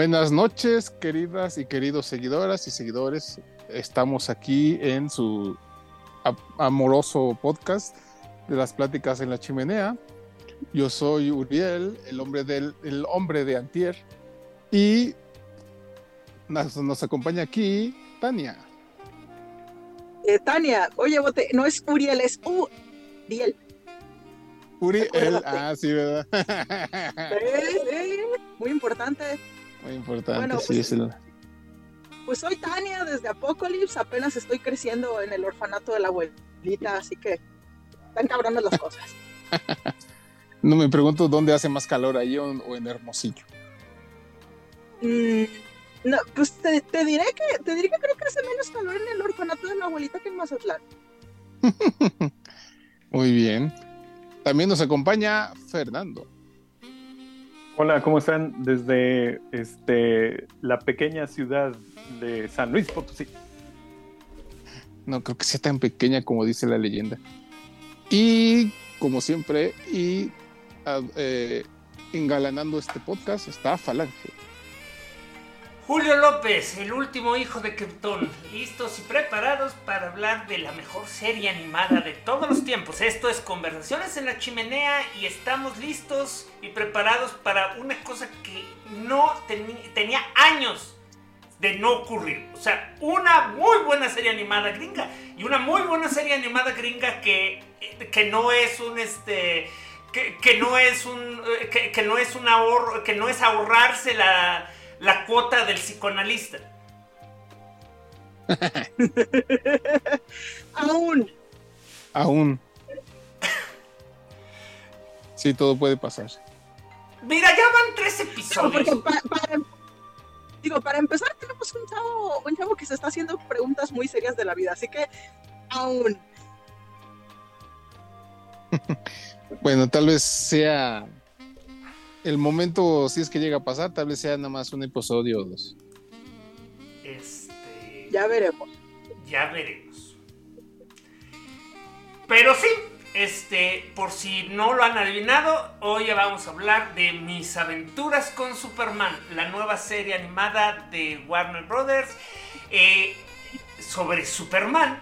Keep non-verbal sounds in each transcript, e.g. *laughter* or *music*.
Buenas noches, queridas y queridos seguidoras y seguidores. Estamos aquí en su amoroso podcast de las pláticas en la chimenea. Yo soy Uriel, el hombre del el hombre de Antier, y nos, nos acompaña aquí Tania. Eh, Tania, oye, bote, no es Uriel, es Uriel. Uriel, ah, sí, ¿verdad? *laughs* muy importante. Muy importante, sí, pues, es el... Pues soy Tania desde Apocalypse, apenas estoy creciendo en el orfanato de la abuelita, así que están cabrones las cosas. *laughs* no me pregunto dónde hace más calor ahí o, en Hermosillo. Mm, no, pues te, diré que te diré que creo que hace menos calor en el orfanato de la abuelita que en Mazatlán. *laughs* Muy bien. También nos acompaña Fernando. Hola, ¿cómo están? Desde este, la pequeña ciudad de San Luis Potosí. No creo que sea tan pequeña como dice la leyenda. Y como siempre, y ah, eh, engalanando este podcast está Falange. Julio López, el último hijo de Krypton, listos y preparados para hablar de la mejor serie animada de todos los tiempos. Esto es Conversaciones en la Chimenea y estamos listos y preparados para una cosa que no tenía años de no ocurrir. O sea, una muy buena serie animada gringa y una muy buena serie animada gringa que, que no es un este que, no es un que, que no es un ahorro, que no es ahorrarse la la cuota del psicoanalista. *laughs* Aún. Aún. Sí, todo puede pasar. Mira, ya van tres episodios. digo, para empezar, tenemos un chavo, un chavo que se está haciendo preguntas muy serias de la vida, así que aún. *laughs* bueno, tal vez sea el momento, si es que llega a pasar, tal vez sea nada más un episodio o dos. Este. Ya veremos. Ya veremos. Pero sí, este, por si no lo han adivinado, hoy vamos a hablar de Mis aventuras con Superman, la nueva serie animada de Warner Brothers eh, sobre Superman,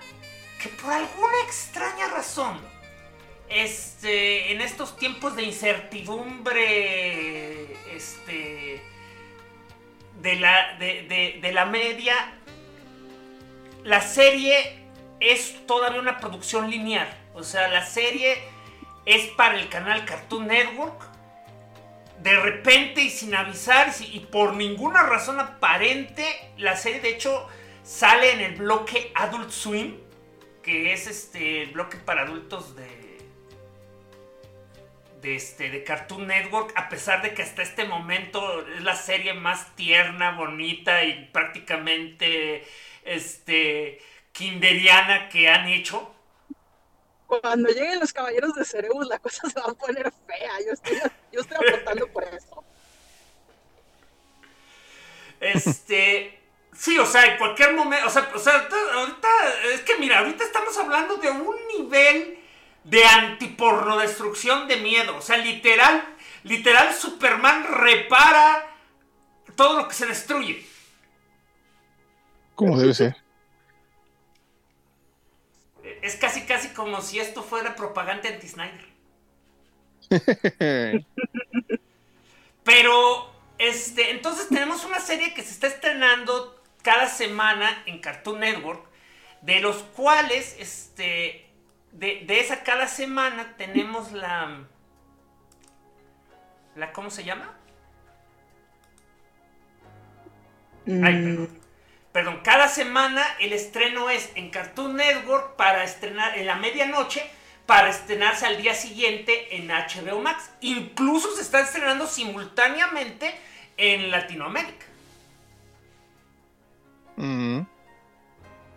que por alguna extraña razón, este, en estos tiempos de incertidumbre, este, de la, media, la serie es todavía una producción lineal. O sea, la serie es para el canal Cartoon Network. De repente y sin avisar y por ninguna razón aparente, la serie de hecho sale en el bloque Adult Swim, que es este el bloque para adultos de, de, este, de Cartoon Network, a pesar de que hasta este momento es la serie más tierna, bonita y prácticamente este, kinderiana que han hecho cuando lleguen los caballeros de Cerebus la cosa se va a poner fea. Yo estoy, yo estoy apostando por eso. Este. Sí, o sea, en cualquier momento. O sea, o sea, ahorita. Es que mira, ahorita estamos hablando de un nivel de antiporno destrucción de miedo. O sea, literal. Literal, Superman repara todo lo que se destruye. Como debe ser es casi casi como si esto fuera propaganda anti-Snyder. *laughs* Pero, este, entonces tenemos una serie que se está estrenando cada semana en Cartoon Network, de los cuales, este, de, esa cada semana tenemos la, la, ¿cómo se llama? Ay, perdón. Perdón, cada semana el estreno es en Cartoon Network para estrenar en la medianoche para estrenarse al día siguiente en HBO Max. Incluso se está estrenando simultáneamente en Latinoamérica. Mm.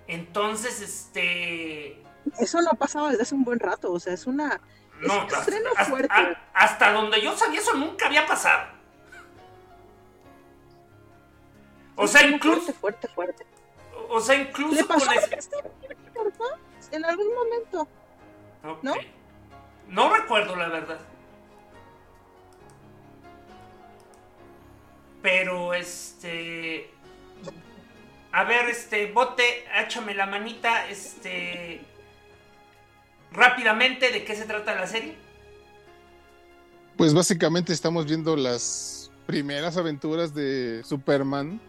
Entonces, este. Eso no pasaba desde hace un buen rato. O sea, es una. No, estreno fuerte. hasta donde yo sabía, eso nunca había pasado. O sea, incluso. Fuerte, fuerte, O sea, incluso. ¿Le pasó En algún momento. ¿No? No recuerdo la verdad. Pero este. A ver, este, bote, échame la manita, este. Rápidamente, ¿de qué se trata la serie? Pues básicamente estamos viendo las primeras aventuras de Superman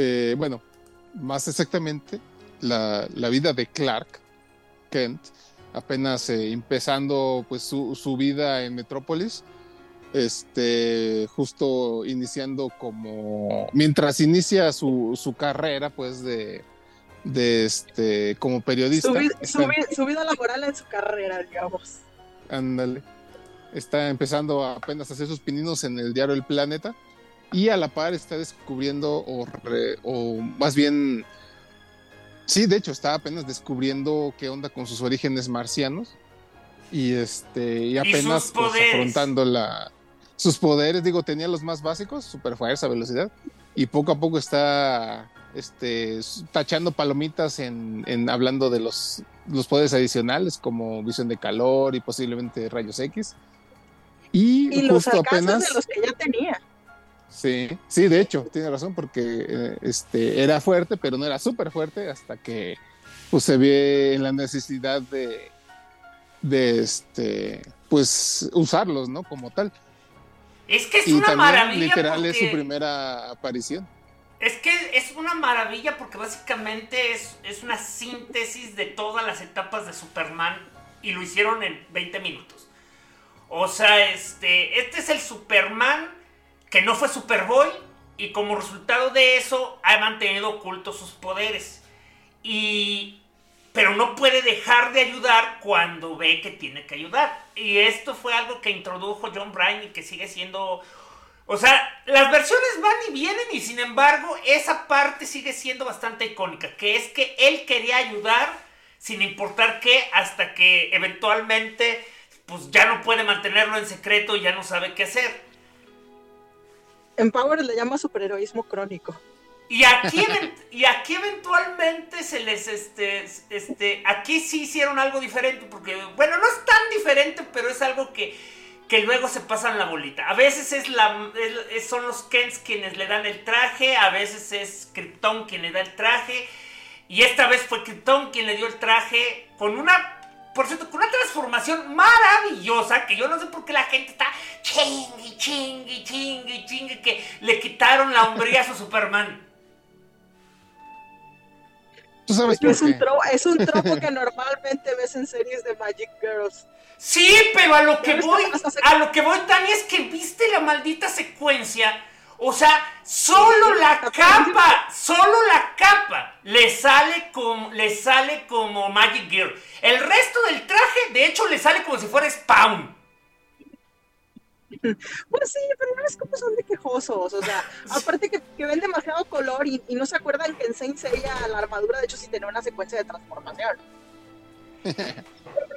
eh, bueno, más exactamente, la, vida de Clark Kent, apenas eh, empezando pues su, vida en Metrópolis, este, justo iniciando como, mientras inicia su, carrera pues de, de este, como periodista. Su, vida laboral en su carrera, digamos. Ándale. Está empezando apenas a hacer sus pininos en el diario El Planeta y a la par está descubriendo, o, más bien, sí, de hecho, está apenas descubriendo qué onda con sus orígenes marcianos y este y apenas pues, afrontando la sus poderes digo tenía los más básicos super fuerza velocidad y poco a poco está este tachando palomitas en, en hablando de los los poderes adicionales como visión de calor y posiblemente rayos X y, y los apenas de los que ya tenía Sí, sí, de hecho, tiene razón, porque eh, este, era fuerte, pero no era súper fuerte hasta que pues, se ve en la necesidad de, de este, pues, usarlos, ¿no? Como tal. Es que es una maravilla. Literal es su primera aparición. Es que es una maravilla porque básicamente es, es una síntesis de todas las etapas de Superman y lo hicieron en 20 minutos. O sea, este, este es el Superman que no fue Superboy y como resultado de eso ha mantenido ocultos sus poderes. Y pero no puede dejar de ayudar cuando ve que tiene que ayudar. Y esto fue algo que introdujo John Bryan y que sigue siendo o sea, las versiones van y vienen y sin embargo esa parte sigue siendo bastante icónica, que es que él quería ayudar sin importar qué hasta que eventualmente pues ya no puede mantenerlo en secreto y ya no sabe qué hacer. En Power le llama superheroísmo crónico. Y aquí, y aquí eventualmente se les, este, este, aquí sí hicieron algo diferente, porque, bueno, no es tan diferente, pero es algo que, que luego se pasan la bolita. A veces es la, son los Kents quienes le dan el traje, a veces es Krypton quien le da el traje, y esta vez fue Krypton quien le dio el traje con una por cierto, con una transformación maravillosa que yo no sé por qué la gente está chingue, chingue, chingue, chingue, que le quitaron la hombría a su Superman. ¿Tú sabes es, Un tropo, es un tropo que *laughs* normalmente ves en series de Magic Girls. Sí, pero a lo que voy, a lo que voy, Tania, es que viste la maldita secuencia. O sea, solo la capa, solo la capa le sale como, le sale como Magic Girl. El resto del traje, de hecho, le sale como si fuera Spawn. Pues sí, pero no es como son de quejosos, o sea, *laughs* aparte que, ven demasiado color y, no se acuerdan que en Saint Seiya la armadura de hecho sí tenía una secuencia de transformación. *laughs*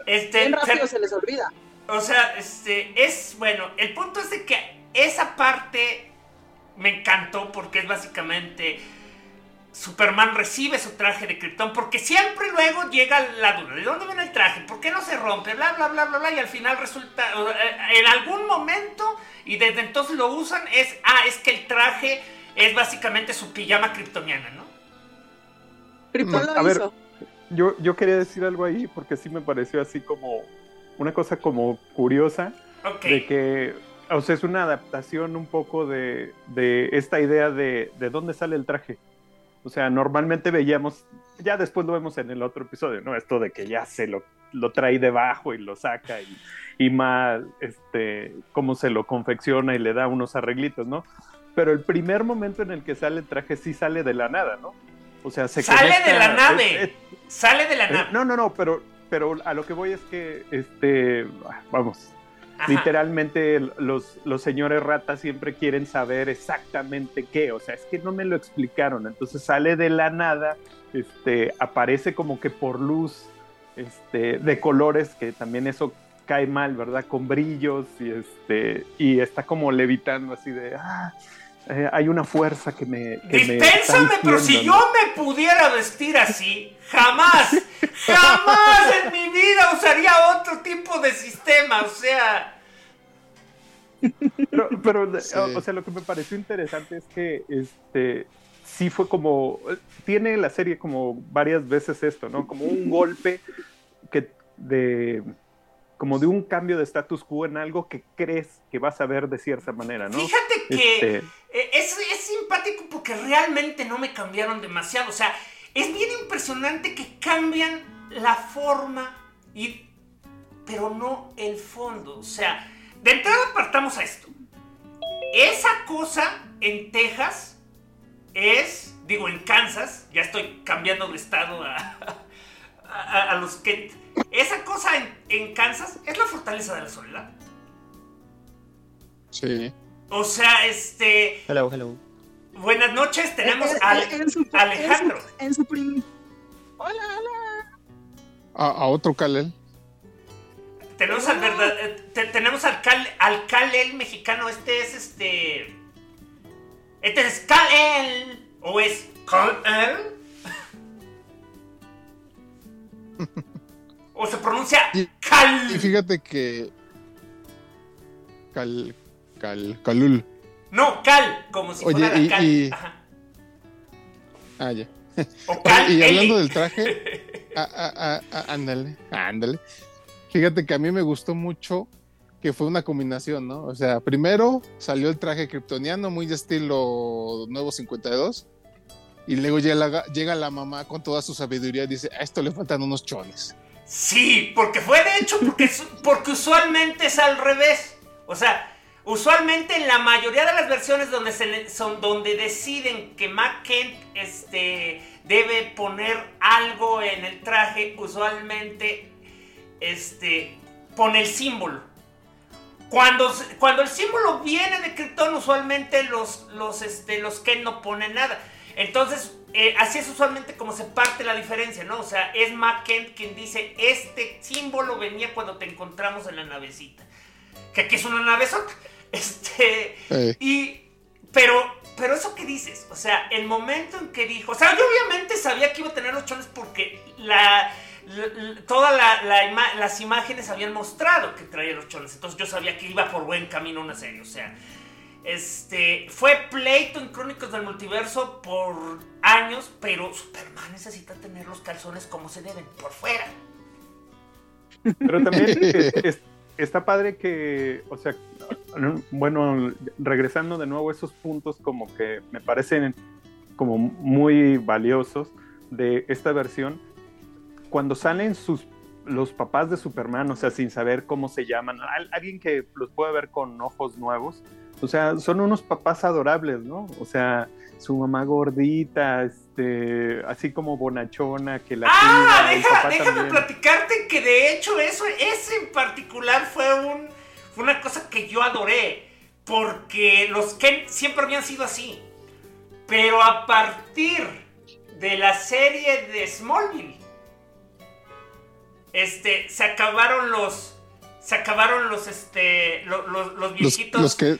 Este, Bien rápido se, les olvida. O sea, este, es, bueno, el punto es de que esa parte me encantó porque es básicamente Superman recibe su traje de Krypton porque siempre luego llega la duda, ¿de dónde viene el traje? ¿Por qué no se rompe? Bla, bla, bla, bla, bla, y al final resulta, en algún momento, y desde entonces lo usan, es, ah, es que el traje es básicamente su pijama kryptoniana, ¿no? Krypton lo A ver, yo, yo quería decir algo ahí porque sí me pareció así como una cosa como curiosa de que o sea, es una adaptación un poco de, de esta idea de, de dónde sale el traje. O sea, normalmente veíamos, ya después lo vemos en el otro episodio, ¿no? Esto de que ya se lo, lo trae debajo y lo saca y, y más, este, cómo se lo confecciona y le da unos arreglitos, ¿no? Pero el primer momento en el que sale el traje sí sale de la nada, ¿no? O sea, se Sale de la nave. Sale de la nave. No, no, no, pero, pero a lo que voy es que, este, vamos, Literalmente los, los señores ratas siempre quieren saber exactamente qué, o sea, es que no me lo explicaron, entonces sale de la nada, este, aparece como que por luz este, de colores, que también eso cae mal, ¿verdad? Con brillos y, este, y está como levitando así de, ah, eh, hay una fuerza que me... Que pero si yo me pudiera vestir así, jamás, jamás en mi vida usaría otro tipo de sistema, o sea... Pero, o sea, lo que me pareció interesante es que este sí fue como, tiene la serie como varias veces esto, ¿no? Como un golpe que de como de un cambio de status quo en algo que crees que vas a ver de cierta manera, ¿no? Fíjate que este e, es, es, simpático porque realmente no me cambiaron demasiado. O sea, es bien impresionante que cambian la forma, y, pero no el fondo. O sea, de entrada partamos a esto. Esa cosa en Texas es, digo, en Kansas, ya estoy cambiando de estado a, *laughs* a, los que... Esa cosa en, Kansas es la fortaleza de la soledad. Sí. O sea, este... Hello, hello. Buenas noches, tenemos a Alejandro. En su, Hola, hola. A, otro Kalel. Tenemos al verdad, eh, tenemos al Cal, al Kalel mexicano, este es este... Este es Kalel, o es Kalel. *laughs* o se pronuncia Cal. Y fíjate que. Cal. Cal. Calul. No, Cal, como si fuera y, Cal. Y... Ah, ya. O *laughs* cal y hablando del traje, *laughs* ándale, ándale. Fíjate que a mí me gustó mucho que fue una combinación, ¿no? O sea, primero salió el traje kryptoniano, muy de estilo Nuevo 52, y luego llega la, llega la mamá con toda su sabiduría y dice, a esto le faltan unos chones. Sí, porque fue de hecho porque, porque usualmente es al revés. O sea, usualmente en la mayoría de las versiones donde, se, son, donde deciden que Matt Kent este, debe poner algo en el traje, usualmente este, pone el símbolo. Cuando, cuando el símbolo viene de Krypton, usualmente los, los, este, los Kent no ponen nada. Entonces, eh, así es usualmente como se parte la diferencia, ¿no? O sea, es Matt Kent quien dice, este símbolo venía cuando te encontramos en la navecita. Que aquí es una navezota. *laughs* Este, y, pero, pero eso que dices, o sea, el momento en que dijo, o sea, yo obviamente sabía que iba a tener los chones porque la, todas las imágenes habían mostrado que traía los chones, entonces yo sabía que iba por buen camino una serie, o sea, este, fue pleito en Crónicas del Multiverso por años, pero Superman necesita tener los calzones como se deben, por fuera. Pero también *laughs* está padre que, o sea, bueno, regresando de nuevo a esos puntos como que me parecen como muy valiosos de esta versión, cuando salen sus los papás de Superman, o sea, sin saber cómo se llaman, alguien que los puede ver con ojos nuevos, o sea, son unos papás adorables, ¿no? O sea, su mamá gordita, este, así como bonachona, que la Ah, déjame platicarte que de hecho eso, ese en particular fue un, una cosa que yo adoré, porque los Ken siempre habían sido así, pero a partir de la serie de Smallville, este, se acabaron los, se acabaron los, este, los, los, viejitos. los que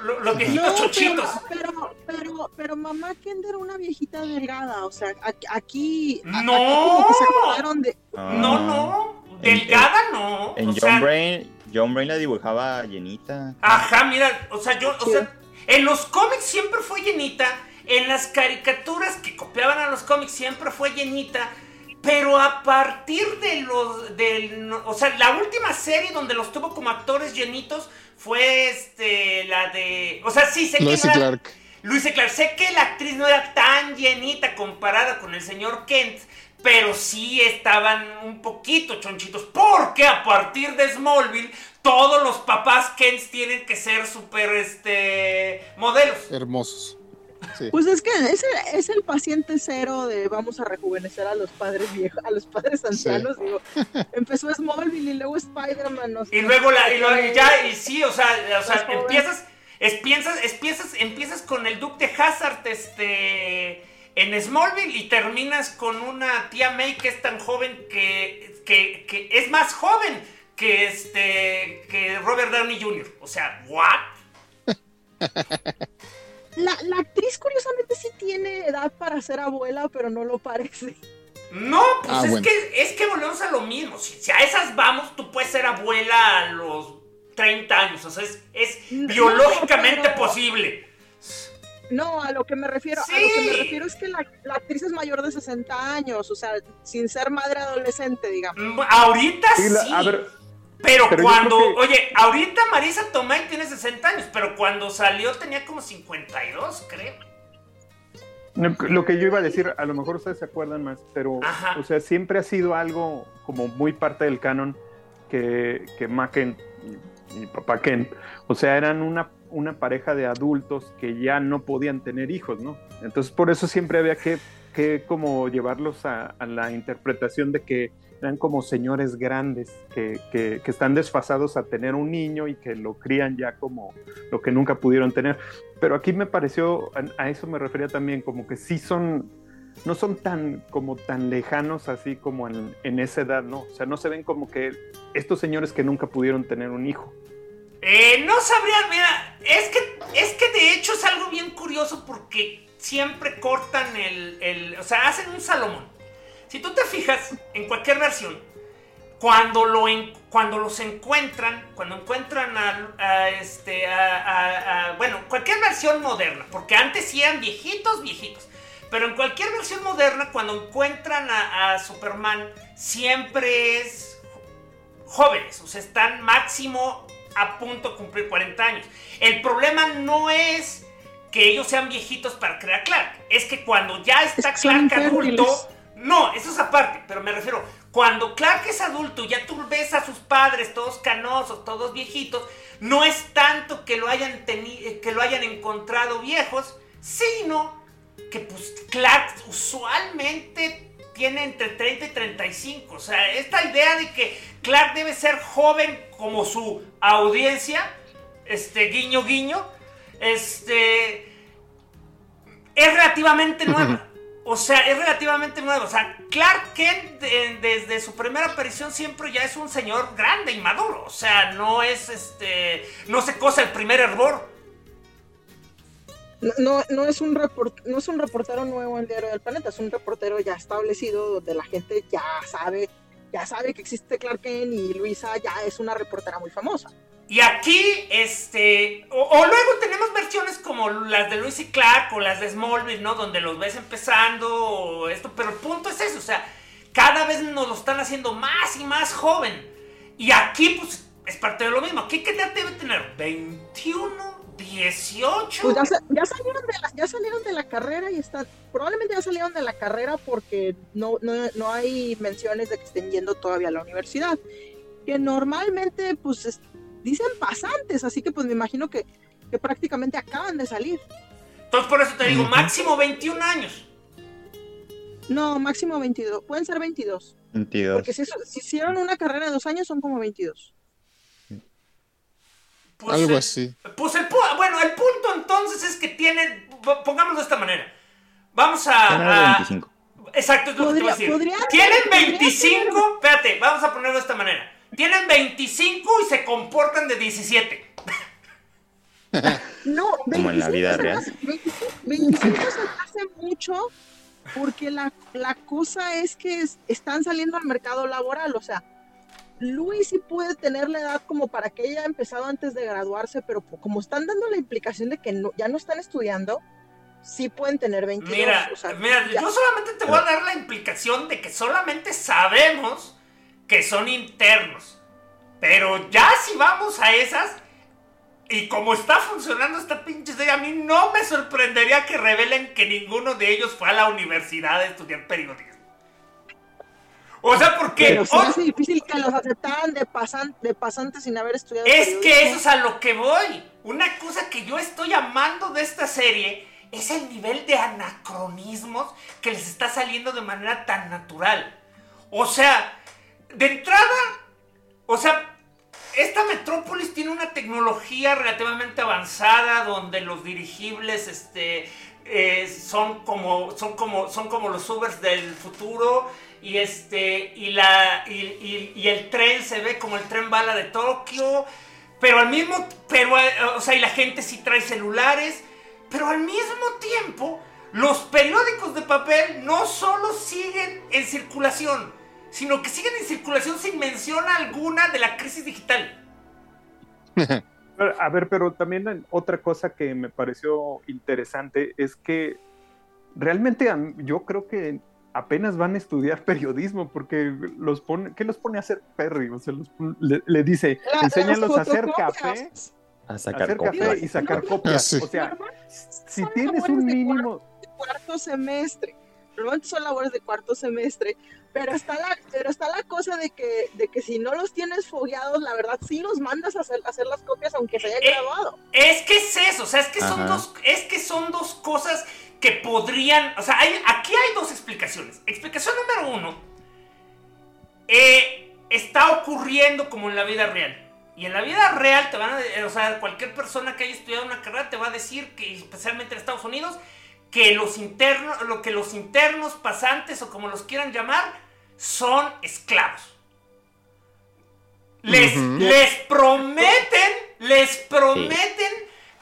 los, viejitos chochitos. Pero, pero, pero, mamá Kender era una viejita delgada, o sea, aquí. No, no, no, delgada no. En John Brain, John Brain la dibujaba llenita. Ajá, mira, o sea, yo, o sea, en los cómics siempre fue llenita, en las caricaturas que copiaban a los cómics siempre fue llenita. Pero a partir de los. Del, o sea, la última serie donde los tuvo como actores llenitos fue este, la de. O sea, sí, sé que. No Clark. Luis Clark. Sé que la actriz no era tan llenita comparada con el señor Kent, pero sí estaban un poquito chonchitos. Porque a partir de Smallville, todos los papás Kent tienen que ser súper este, modelos. Hermosos. Pues es que es el, es el, paciente cero de vamos a rejuvenecer a los padres viejos, a los padres ancianos, digo. *laughs* Empezó Smallville y luego Spider-Man. y luego la, y, ya, y sí, o sea, o sea empiezas, empiezas, empiezas, empiezas con el Duke de Hazard, este en Smallville y terminas con una tía May que es tan joven que, que, que es más joven que este que Robert Downey Jr. O sea, ¿what? *laughs* La, actriz curiosamente sí tiene edad para ser abuela, pero no lo parece. No, pues ah, es, que, es que volvemos a lo mismo. Si, a esas vamos, tú puedes ser abuela a los 30 años. O sea, es, biológicamente posible. No, a lo que me refiero, a lo que me refiero es que la, actriz es mayor de 60 años, o sea, sin ser madre adolescente, digamos. Mm, ahorita sí. A ver, pero, cuando, oye, ahorita Marisa Tomei tiene 60 años, pero cuando salió tenía como 52, creo. Lo que yo iba a decir, a lo mejor ustedes se acuerdan más, pero, o sea, siempre ha sido algo como muy parte del canon que, que Macken y, papá Ken, o sea, eran una, una pareja de adultos que ya no podían tener hijos, ¿no? Entonces, por eso siempre había que, que como llevarlos a la interpretación de que eran como señores grandes que, que, están desfasados a tener un niño y que lo crían ya como lo que nunca pudieron tener. Pero aquí me pareció, a, eso me refería también, como que sí son, no son tan, como tan lejanos así como en, en esa edad, ¿no? O sea, no se ven como que estos señores que nunca pudieron tener un hijo. Eh, no sabría, mira, es que, es que de hecho es algo bien curioso porque siempre cortan el, el o sea, hacen un Salomón si tú te fijas en cualquier versión, cuando, lo cuando los encuentran, cuando encuentran a, este, a, bueno, cualquier versión moderna, porque antes sí eran viejitos, viejitos, pero en cualquier versión moderna, cuando encuentran a, Superman, siempre es jóvenes, o sea, están máximo a punto de cumplir 40 años. El problema no es que ellos sean viejitos para crear Clark, es que cuando ya está Clark adulto no, eso es aparte, pero me refiero, cuando Clark es adulto, ya tú ves a sus padres todos canosos, todos viejitos, no es tanto que lo hayan, eh, que lo hayan encontrado viejos, sino que pues Clark usualmente tiene entre 30 y 35. O sea, esta idea de que Clark debe ser joven como su audiencia, este guiño guiño, este es relativamente nueva. *laughs* O sea, es relativamente nuevo. O sea, Clark Kent desde su primera aparición siempre ya es un señor grande y maduro. O sea, no es este. No se cosa el primer hervor. no, no, es un report, no es un reportero nuevo en Diario del Planeta, es un reportero ya establecido donde la gente ya sabe, ya sabe que existe Clark Kent y Luisa ya es una reportera muy famosa. Y aquí, este, o, luego tenemos versiones como las de Luis y Clark o las de Smallville, ¿no? Donde los ves empezando o esto, pero el punto es eso, o sea, cada vez nos lo están haciendo más y más joven. Y aquí, pues, es parte de lo mismo. ¿Qué edad debe tener? ¿21? 18. Pues ya, salieron de la, ya salieron de la carrera y están, probablemente ya salieron de la carrera porque no, no, hay menciones de que estén yendo todavía a la universidad. Que normalmente, pues, dicen pasantes, así que pues me imagino que, que prácticamente acaban de salir. Entonces por eso te digo, máximo 21 años. No, máximo 22. Pueden ser 22. 22. Porque si, si hicieron una carrera de dos años, son como 22. Pues Algo así. Pues el, bueno, el punto entonces es que tienen, pongámoslo de esta manera. Vamos a... 25. Exacto, es lo que decir. Tienen 25, espérate, vamos a ponerlo de esta manera. Tienen 25 y se comportan de 17. *laughs* no, como en la vida real. 25, se hace mucho porque la, la cosa es que están saliendo al mercado laboral, o sea, Luis sí puede tener la edad como para que ella haya empezado antes de graduarse, pero como están dando la implicación de que ya no están estudiando, sí pueden tener 22. Mira, mira yo solamente te voy a dar la implicación de que solamente sabemos que son internos. Pero ya si vamos a esas, y como está funcionando esta pinche serie, a mí no me sorprendería que revelen que ninguno de ellos fue a la universidad a estudiar periodismo. O sea, porque. Pero es difícil que los aceptaran de, de pasantes sin haber estudiado. Es que eso es a lo que voy. Una cosa que yo estoy amando de esta serie es el nivel de anacronismos que les está saliendo de manera tan natural. O sea, de entrada, o sea, esta metrópolis tiene una tecnología relativamente avanzada donde los dirigibles este, eh, son, como, son, como, son como los Ubers del futuro y este y la y, el tren se ve como el tren bala de Tokio pero al mismo pero eh, o sea y la gente sí trae celulares pero al mismo tiempo los periódicos de papel no solo siguen en circulación sino que siguen en circulación sin mención alguna de la crisis digital a ver pero también otra cosa que me pareció interesante es que realmente yo creo que apenas van a estudiar *laughs* periodismo porque los pone, ¿qué los pone a hacer Perry? O sea, le, dice, enséñalos a hacer café, a sacar café y sacar copias. O sea, si tienes un mínimo de cuarto semestre, normalmente son labores de cuarto semestre, pero está la, pero está la cosa de que, de que si no los tienes fogueados, la verdad sí los mandas a hacer, hacer las copias aunque se haya eh, graduado. Es que es eso, o sea, es que son dos, es que son dos cosas que podrían, o sea, hay, aquí hay dos explicaciones. Explicación número uno, eh, está ocurriendo como en la vida real. Y en la vida real te van a, o sea, cualquier persona que haya estudiado una carrera te va a decir que, especialmente en Estados Unidos, que los internos, lo que los internos, pasantes o como los quieran llamar, son esclavos. Les, les prometen, les prometen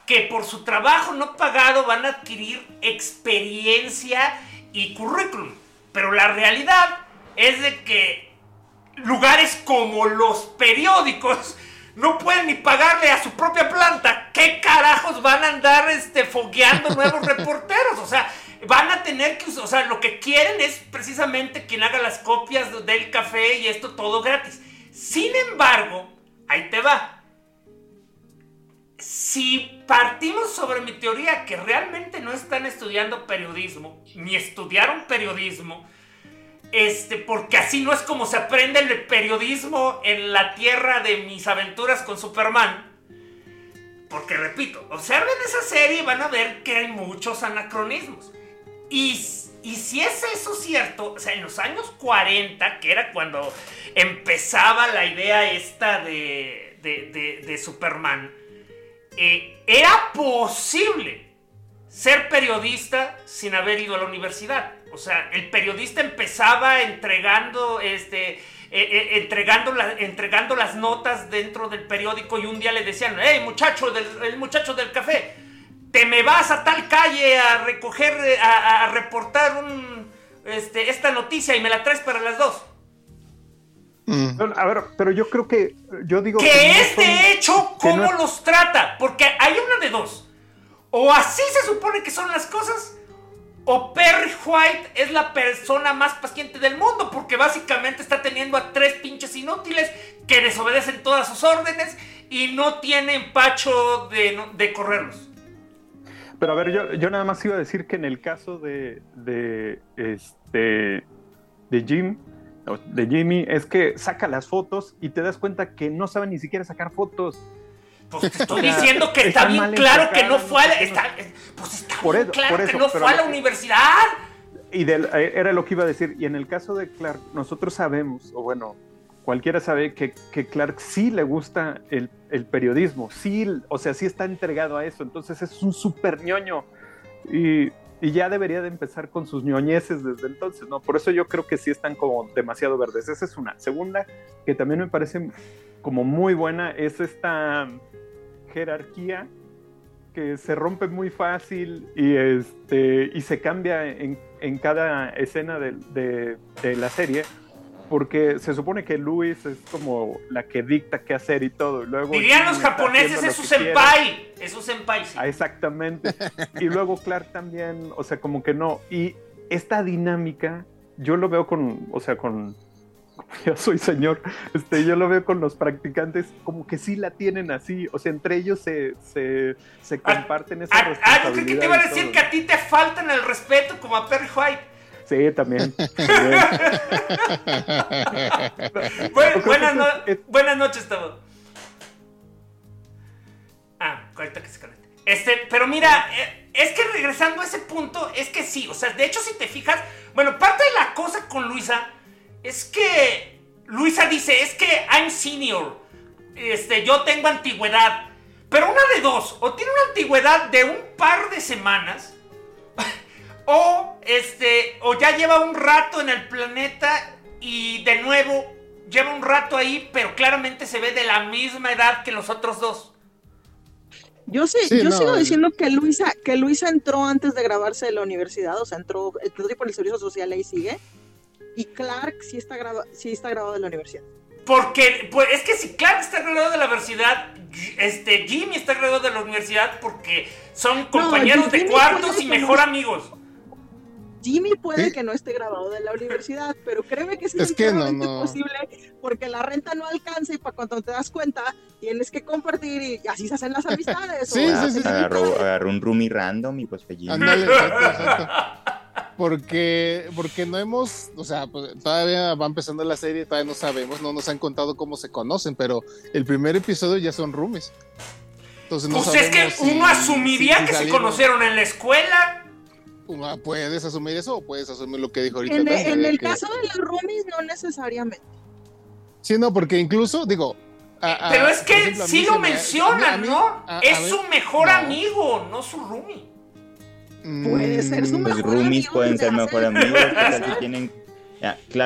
que por su trabajo no pagado van a adquirir experiencia y currículum. Pero la realidad es de que lugares como los periódicos no pueden ni pagarle a su propia planta. ¿Qué carajos van a andar este, fogueando nuevos *laughs* reporteros? O sea, van a tener que, o sea, lo que quieren es precisamente quien haga las copias del café y esto todo gratis. Sin embargo, ahí te va si partimos sobre mi teoría que realmente no están estudiando periodismo, ni estudiaron periodismo, este, porque así no es como se aprende el periodismo en la tierra de mis aventuras con Superman. Porque repito, observen esa serie y van a ver que hay muchos anacronismos. Y, si es eso cierto, o sea, en los años 40, que era cuando empezaba la idea esta de, de Superman, eh, era posible ser periodista sin haber ido a la universidad. O sea, el periodista empezaba entregando, este, eh, eh, entregando, entregando las notas dentro del periódico y un día le decían, hey muchacho del, el muchacho del café, te me vas a tal calle a recoger, a, reportar un, este, esta noticia y me la traes para las dos. Mm. A ver, pero yo creo que yo digo que, que es de hecho cómo los trata, porque hay una de dos. O así se supone que son las cosas, o Perry White es la persona más paciente del mundo, porque básicamente está teniendo a tres pinches inútiles que desobedecen todas sus órdenes y no tiene empacho de, correrlos. Pero a ver, yo, yo, nada más iba a decir que en el caso de, de, este, de Jim, de Jimmy, es que saca las fotos y te das cuenta que no sabe ni siquiera sacar fotos. Pues te estoy diciendo que está, bien claro que no fue a la, está, pues está claro que no fue a la universidad. Y eh, era lo que iba a decir. Y en el caso de Clark, nosotros sabemos, o bueno, cualquiera sabe que, que Clark sí le gusta el, el, periodismo, sí, o sea, sí está entregado a eso. Entonces es un súper ñoño. Y, ya debería de empezar con sus ñoñeces desde entonces, ¿no? Por eso yo creo que sí están como demasiado verdes. Esa es una. Segunda, que también me parece como muy buena, es esta jerarquía que se rompe muy fácil y, este, y se cambia en, en cada escena de, de, la serie, porque se supone que Luis es como la que dicta qué hacer y todo. Y luego Dirían los japoneses, es su senpai, es su senpai. Ah, exactamente. y luego Clark también, o sea, como que no. Y esta dinámica, yo lo veo con, o sea, con *laughs* ya soy señor, este, yo lo veo con los practicantes como que sí la tienen así, o sea, entre ellos se, se, se ah, comparten esa ah, Ah, yo creo que te iba a decir que a ti te faltan el respeto como a Perry White. Sí, también. *laughs* *laughs* buenas, noches, todo. Ah, ahorita que se conecte. Este, pero mira, eh, es que regresando a ese punto, es que sí, o sea, de hecho, si te fijas, bueno, parte de la cosa con Luisa es que Luisa dice, es que I'm senior. Este, yo tengo antigüedad. Pero una de dos, o tiene una antigüedad de un par de semanas, o este, o ya lleva un rato en el planeta y de nuevo lleva un rato ahí, pero claramente se ve de la misma edad que los otros dos. Yo sí, yo sigo diciendo que Luisa, que Luisa entró antes de grabarse de la universidad, o sea, entró, entró por el servicio social ahí sigue y Clark sí está, grabado, sí está grabado de la universidad. Porque, pues, es que si Clark está graduado de la universidad, este, Jimmy está graduado de la universidad porque son compañeros de cuartos y mejor amigos. Jimmy puede que no esté grabado de la universidad, pero créeme que sí es, es no, posible porque la renta no alcanza y para cuando te das cuenta tienes que compartir y así se hacen las *laughs* amistades. sí, sí, sí, agarró, un roomie random y pues fue Jimmy. *laughs* porque, porque no hemos, o sea, pues, todavía va empezando la serie, todavía no sabemos, no nos han contado cómo se conocen, pero el primer episodio ya son roomies. Entonces no pues es que uno asumiría que se conocieron en la escuela. Puedes asumir eso o puedes asumir lo que dijo ahorita. En, el, caso de los roomies, no necesariamente. Sí, no, porque incluso, digo. pero es que sí lo mencionan, ¿no? es su mejor amigo, no su roomie. Puede ser su mejor Los roomies pueden ser mejor amigos. tienen.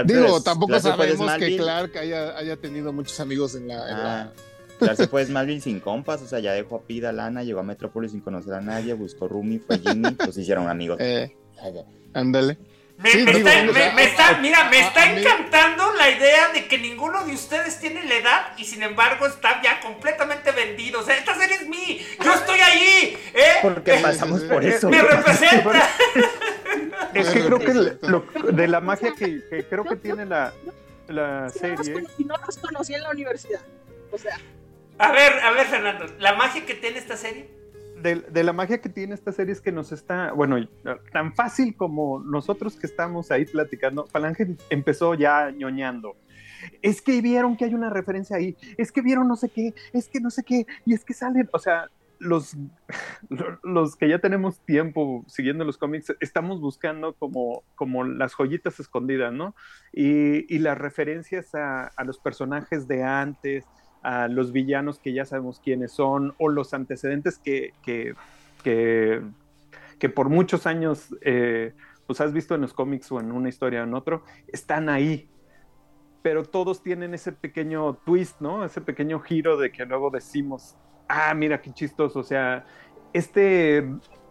Digo, tampoco sabemos que Clark haya, haya, tenido muchos amigos en la. Ah, se fue Smallville sin compas, o sea, ya dejó a Pida, Lana, llegó a Metrópolis sin conocer a nadie, buscó roomie, fue Jimmy, *laughs* pues hicieron amigos. Eh, ándale. Me, está, mira, me está encantando la idea de que ninguno de ustedes tiene la edad y sin embargo está ya completamente vendido. O sea, esta serie es mí. Yo estoy ahí. ¿eh? Porque pasamos por eso. Me representa. es que creo que *laughs* de la magia que, creo que tiene la, la serie. Si no los conocí en la universidad. O sea. A ver, a ver, Fernando, la magia que tiene esta serie de, la magia que tiene esta serie es que nos está, bueno, tan fácil como nosotros que estamos ahí platicando, Falange empezó ya ñoñando. Es que vieron que hay una referencia ahí, es que vieron no sé qué, es que no sé qué, y es que salen, o sea, los, *laughs* los que ya tenemos tiempo siguiendo los cómics, estamos buscando como, como las joyitas escondidas, ¿no? Y, y las referencias a, a los personajes de antes, a los villanos que ya sabemos quiénes son o los antecedentes que, que, que, por muchos años eh, pues has visto en los cómics o en una historia o en otro, están ahí. Pero todos tienen ese pequeño twist, ¿no? Ese pequeño giro de que luego decimos, ah, mira qué chistoso. O sea, este,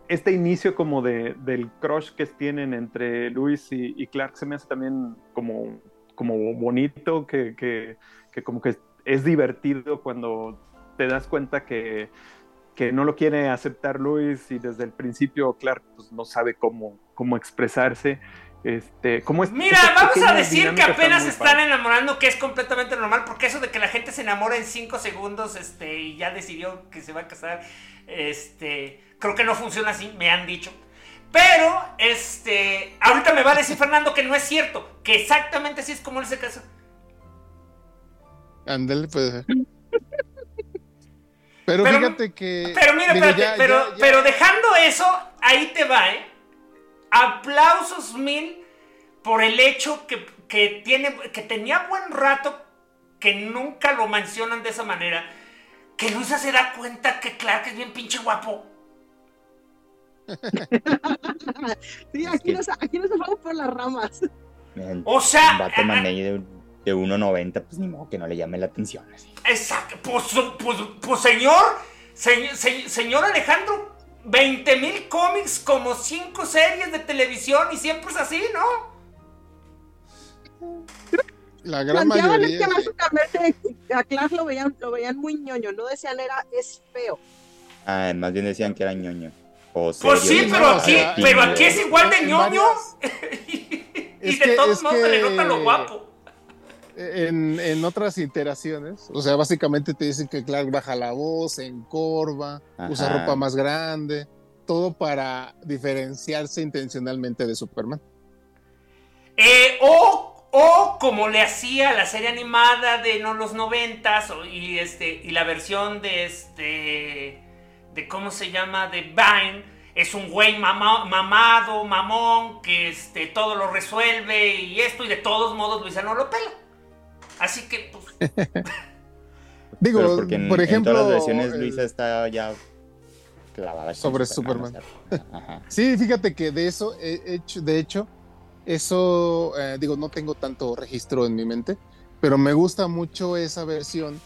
este inicio como de, del crush que tienen entre Luis y, Clark se me hace también como, como bonito, que, que, que como que es divertido cuando te das cuenta que, que no lo quiere aceptar Luis y desde el principio Clark pues, no sabe cómo, cómo expresarse. Este, ¿cómo es, Mira, vamos a decir que apenas están enamorando, que es completamente normal, porque eso de que la gente se enamora en 5 segundos este, y ya decidió que se va a casar, este, creo que no funciona así, me han dicho. Pero, este, ahorita me va a decir Fernando que no es cierto, que exactamente así es como él se casa. Ándale, pues. *laughs* Pero, fíjate que. Pero mira, pero, pero dejando eso, ahí te va, ¿eh? Aplausos mil por el hecho que, tiene, que tenía buen rato que nunca lo mencionan de esa manera. Que Luisa se da cuenta que Clark es bien pinche guapo. *laughs* sí, aquí, nos, aquí nos vamos por las ramas. o sea. de, de 1.90, pues ni modo que no le llame la atención. Exacto. Pues, pues, pues señor, señor Alejandro, 20 mil cómics, como 5 series de televisión y siempre es así, ¿no? La gran mayoría. que básicamente a Clark lo veían, lo veían muy ñoño, no decían era es feo. Ah, más bien decían que era ñoño. pues sí, pero aquí, pero aquí es igual de ñoño. *laughs* y, de todos modos se le nota lo guapo en, otras iteraciones, o sea, básicamente te dicen que Clark baja la voz, encorva, usa ropa más grande, todo para diferenciarse intencionalmente de Superman. Eh, o, o, como le hacía la serie animada de no, los noventas y, este, y la versión de este, de cómo se llama, de Vine, es un güey mamado, mamón, que este, todo lo resuelve y esto, y de todos modos Luisa no lo pela. Así que, pues. *laughs* Digo, por ejemplo. En todas las versiones, Luisa está ya clavada. Sobre Superman. sí, fíjate que de eso, hecho, de hecho, eso, eh, digo, no tengo tanto registro en mi mente, pero me gusta mucho esa versión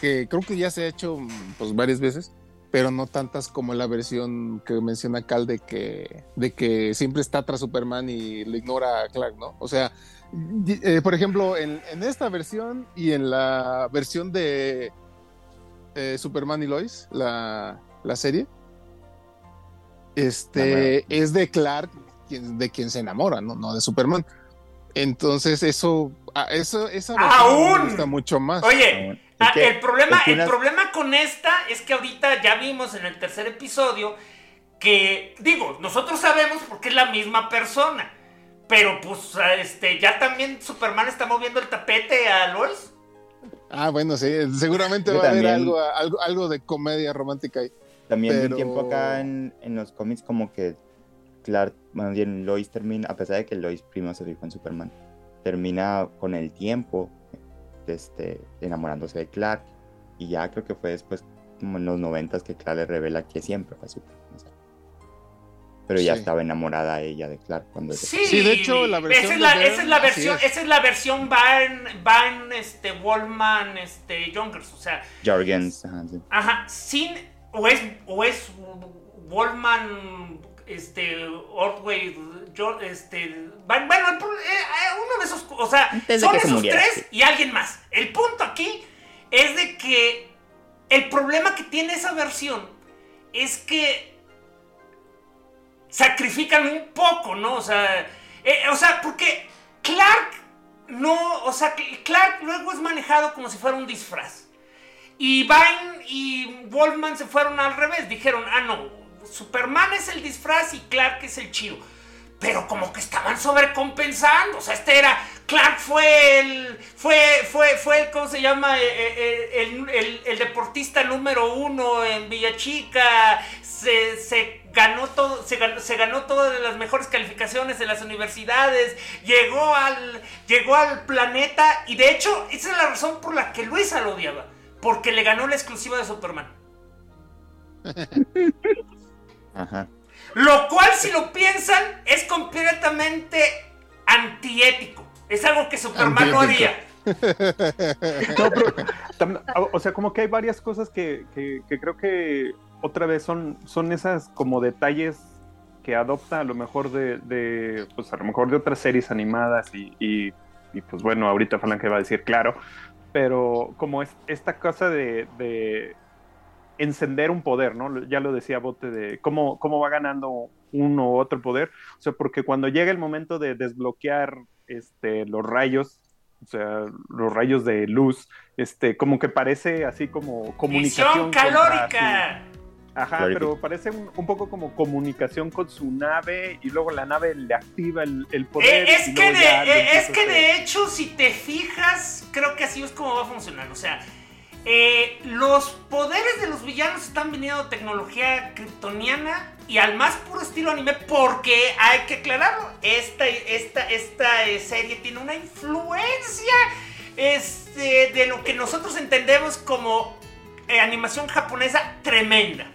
que creo que ya se ha hecho pues varias veces, pero no tantas como la versión que menciona Cal de que, de que siempre está tras Superman y lo ignora a Clark, ¿no? O sea, eh, por ejemplo, en, esta versión y en la versión de eh, Superman y Lois, la, serie, este es de Clark de quien se enamora, ¿no? no de Superman. Entonces eso, eso esa ¡Aún! me gusta mucho más. Oye, ah, el problema, el problema con esta es que ahorita ya vimos en el tercer episodio que, digo, nosotros sabemos porque es la misma persona. Pero pues este, ya también Superman está moviendo el tapete a Lois. Ah, bueno, sí, seguramente va a haber algo, algo, de comedia romántica ahí. También un tiempo acá en, los cómics como que Clark, más bien Lois termina, a pesar de que Lois primo se fijó en Superman, termina con el tiempo este, enamorándose de Clark. Y ya creo que fue después, como en los noventas, que Clark le revela que siempre fue Superman pero ya estaba enamorada ella de Clark cuando sí, de hecho la versión esa es la, esa es la versión esa es la versión Van, Van este Wallman este Youngers o sea Jorgens ajá, sin o es o es Wallman este Ordway yo este bueno eh, eh, uno de esos o sea son esos tres y alguien más. El punto aquí es de que el problema que tiene esa versión es que sacrifican un poco, ¿no? O sea, eh, o sea, porque Clark no, o sea, Clark luego es manejado como si fuera un disfraz. Y Vine y Wolfman se fueron al revés, dijeron, ah, no, Superman es el disfraz y Clark es el chido pero como que estaban sobrecompensando. O sea, este era. Clark fue el. Fue, fue, fue el, ¿cómo se llama? Eh, eh, el, el, deportista número uno en Villachica. Se, se ganó todo. Se ganó, se ganó todas las mejores calificaciones en las universidades. Llegó al. Llegó al planeta. Y de hecho, esa es la razón por la que Luisa lo odiaba. Porque le ganó la exclusiva de Superman. *laughs* Ajá. Lo cual, si lo piensan, es completamente antiético. Es algo que Superman no haría. *laughs* o sea, como que hay varias cosas que, creo que otra vez son, son esas como detalles que adopta a lo mejor de, pues a lo mejor de otras series animadas y, y, pues bueno, ahorita Falange va a decir claro, pero como es esta cosa de, encender un poder, ¿no? Ya lo decía Bote de cómo, cómo va ganando uno u otro poder, o sea, porque cuando llega el momento de desbloquear este, los rayos, o sea, los rayos de luz, este, como que parece así como comunicación. calórica! Ajá, pero parece un, poco como comunicación con su nave y luego la nave le activa el, poder. Eh, es que, de, eh, es que de hecho, si te fijas, creo que así es como va a funcionar. O sea, eh, los poderes de los villanos están viniendo de tecnología kryptoniana y al más puro estilo anime, porque hay que aclararlo, esta, esta, esta serie tiene una influencia este, de lo que nosotros entendemos como animación japonesa tremenda.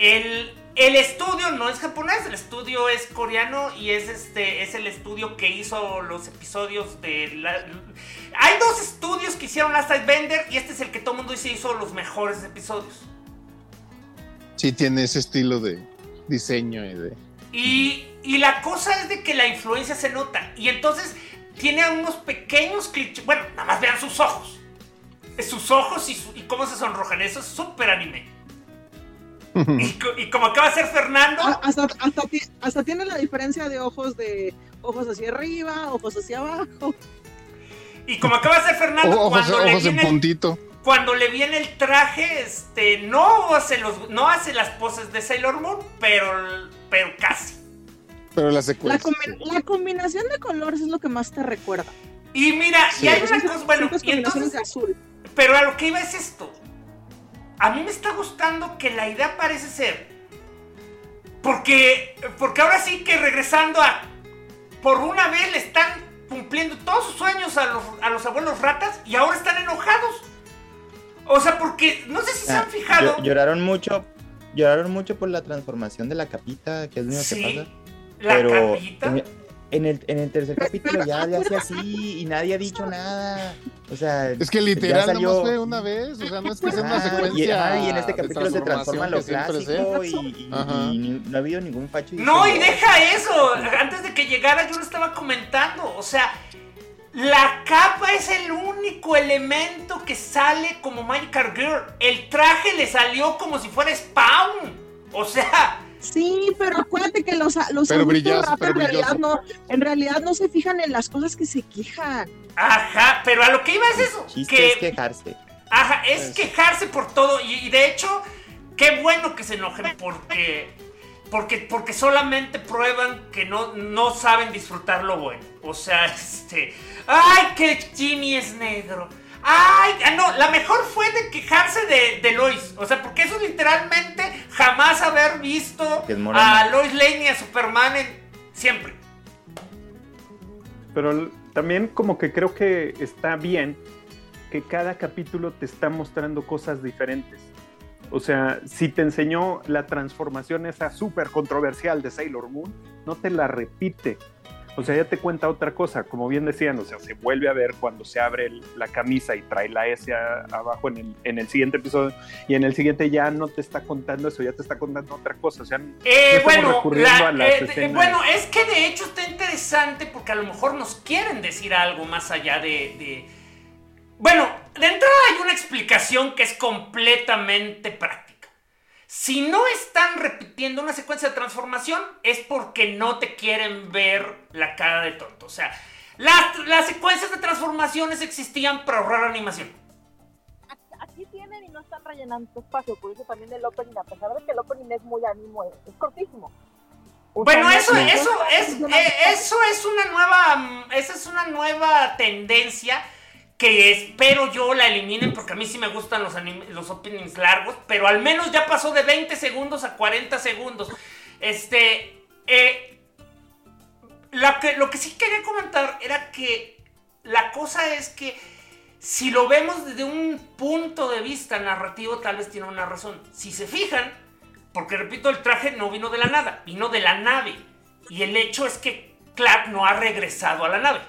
El, estudio no es japonés, el estudio es coreano y es este es el estudio que hizo los episodios de la, hay dos estudios que hicieron Last Bender y este es el que todo el mundo dice hizo los mejores episodios. Sí, tiene ese estilo de diseño y de. Y, y la cosa es de que la influencia se nota. Y entonces tiene unos pequeños clichés. Bueno, nada más vean sus ojos. Sus ojos y, y cómo se sonrojan. Eso es súper anime *laughs* y, como acaba de ser Fernando. Ah, hasta, tiene la diferencia de ojos de ojos hacia arriba, ojos hacia abajo. Y como acaba de ser Fernando, cuando, le viene el, cuando le viene el traje, este, no hace los, no hace las poses de Sailor Moon, pero, pero casi. Pero la secuencia. La, combinación de colores es lo que más te recuerda. Y mira, y hay una cosa, bueno, y entonces, azul. Pero a lo que iba es esto a mí me está gustando que la idea parece ser. Porque, porque ahora sí que regresando a. Por una vez le están cumpliendo todos sus sueños a los, a los abuelos ratas y ahora están enojados. O sea, porque no sé si se han ah, fijado. Lloraron mucho. Lloraron mucho por la transformación de la capita, que es lo único que pasa. La pero capita. En, el, en el tercer capítulo ya le hace así y nadie ha dicho nada. O sea, es que literal salió... fue una vez, o sea, no es que sea una secuencia. Y, y en este capítulo se transforma en lo clásico y, no ha habido ningún facho. No, y deja eso. Antes de que llegara yo lo estaba comentando. O sea, la capa es el único elemento que sale como Magical Girl. El traje le salió como si fuera Spawn. O sea, Sí, pero acuérdate que los, los pero adultos en realidad no, en realidad no se fijan en las cosas que se quejan. Ajá, pero a lo que iba es eso. que, es quejarse. Ajá, es quejarse por todo. Y, de hecho, qué bueno que se enojen porque. Porque, porque solamente prueban que no, no saben disfrutar lo bueno. O sea, *laughs* este. ¡Ay, que Jimmy es negro! ¡Ay! Ah, no, la mejor fue de quejarse de, de Lois. O sea, porque eso es literalmente jamás haber visto a Lois Lane y a Superman en, siempre. Pero también como que creo que está bien que cada capítulo te está mostrando cosas diferentes. O sea, si te enseñó la transformación esa súper controversial de Sailor Moon, no te la repite o sea, ya te cuenta otra cosa, como bien decían, o sea, se vuelve a ver cuando se abre la camisa y trae la S abajo en el, en el siguiente episodio, y en el siguiente ya no te está contando eso, ya te está contando otra cosa, o sea, eh, bueno, eh, bueno, es que de hecho está interesante porque a lo mejor nos quieren decir algo más allá de... de... Bueno, de entrada hay una explicación que es completamente práctica. Si no están repitiendo una secuencia de transformación, es porque no te quieren ver la cara de tonto. O sea, las, secuencias de transformaciones existían para ahorrar animación. Aquí, tienen y no están rellenando espacio, por eso también el opening, a pesar de que el opening es muy ánimo, es, cortísimo. bueno, eso, eso, es, eh, eso es una nueva, mm, esa es una nueva tendencia que espero yo la eliminen porque a mí sí me gustan los, los openings largos, pero al menos ya pasó de 20 segundos a 40 segundos. Este, eh, que, lo que sí quería comentar era que la cosa es que si lo vemos desde un punto de vista narrativo, tal vez tiene una razón. Si se fijan, porque repito, el traje no vino de la nada, vino de la nave. Y el hecho es que Clark no ha regresado a la nave.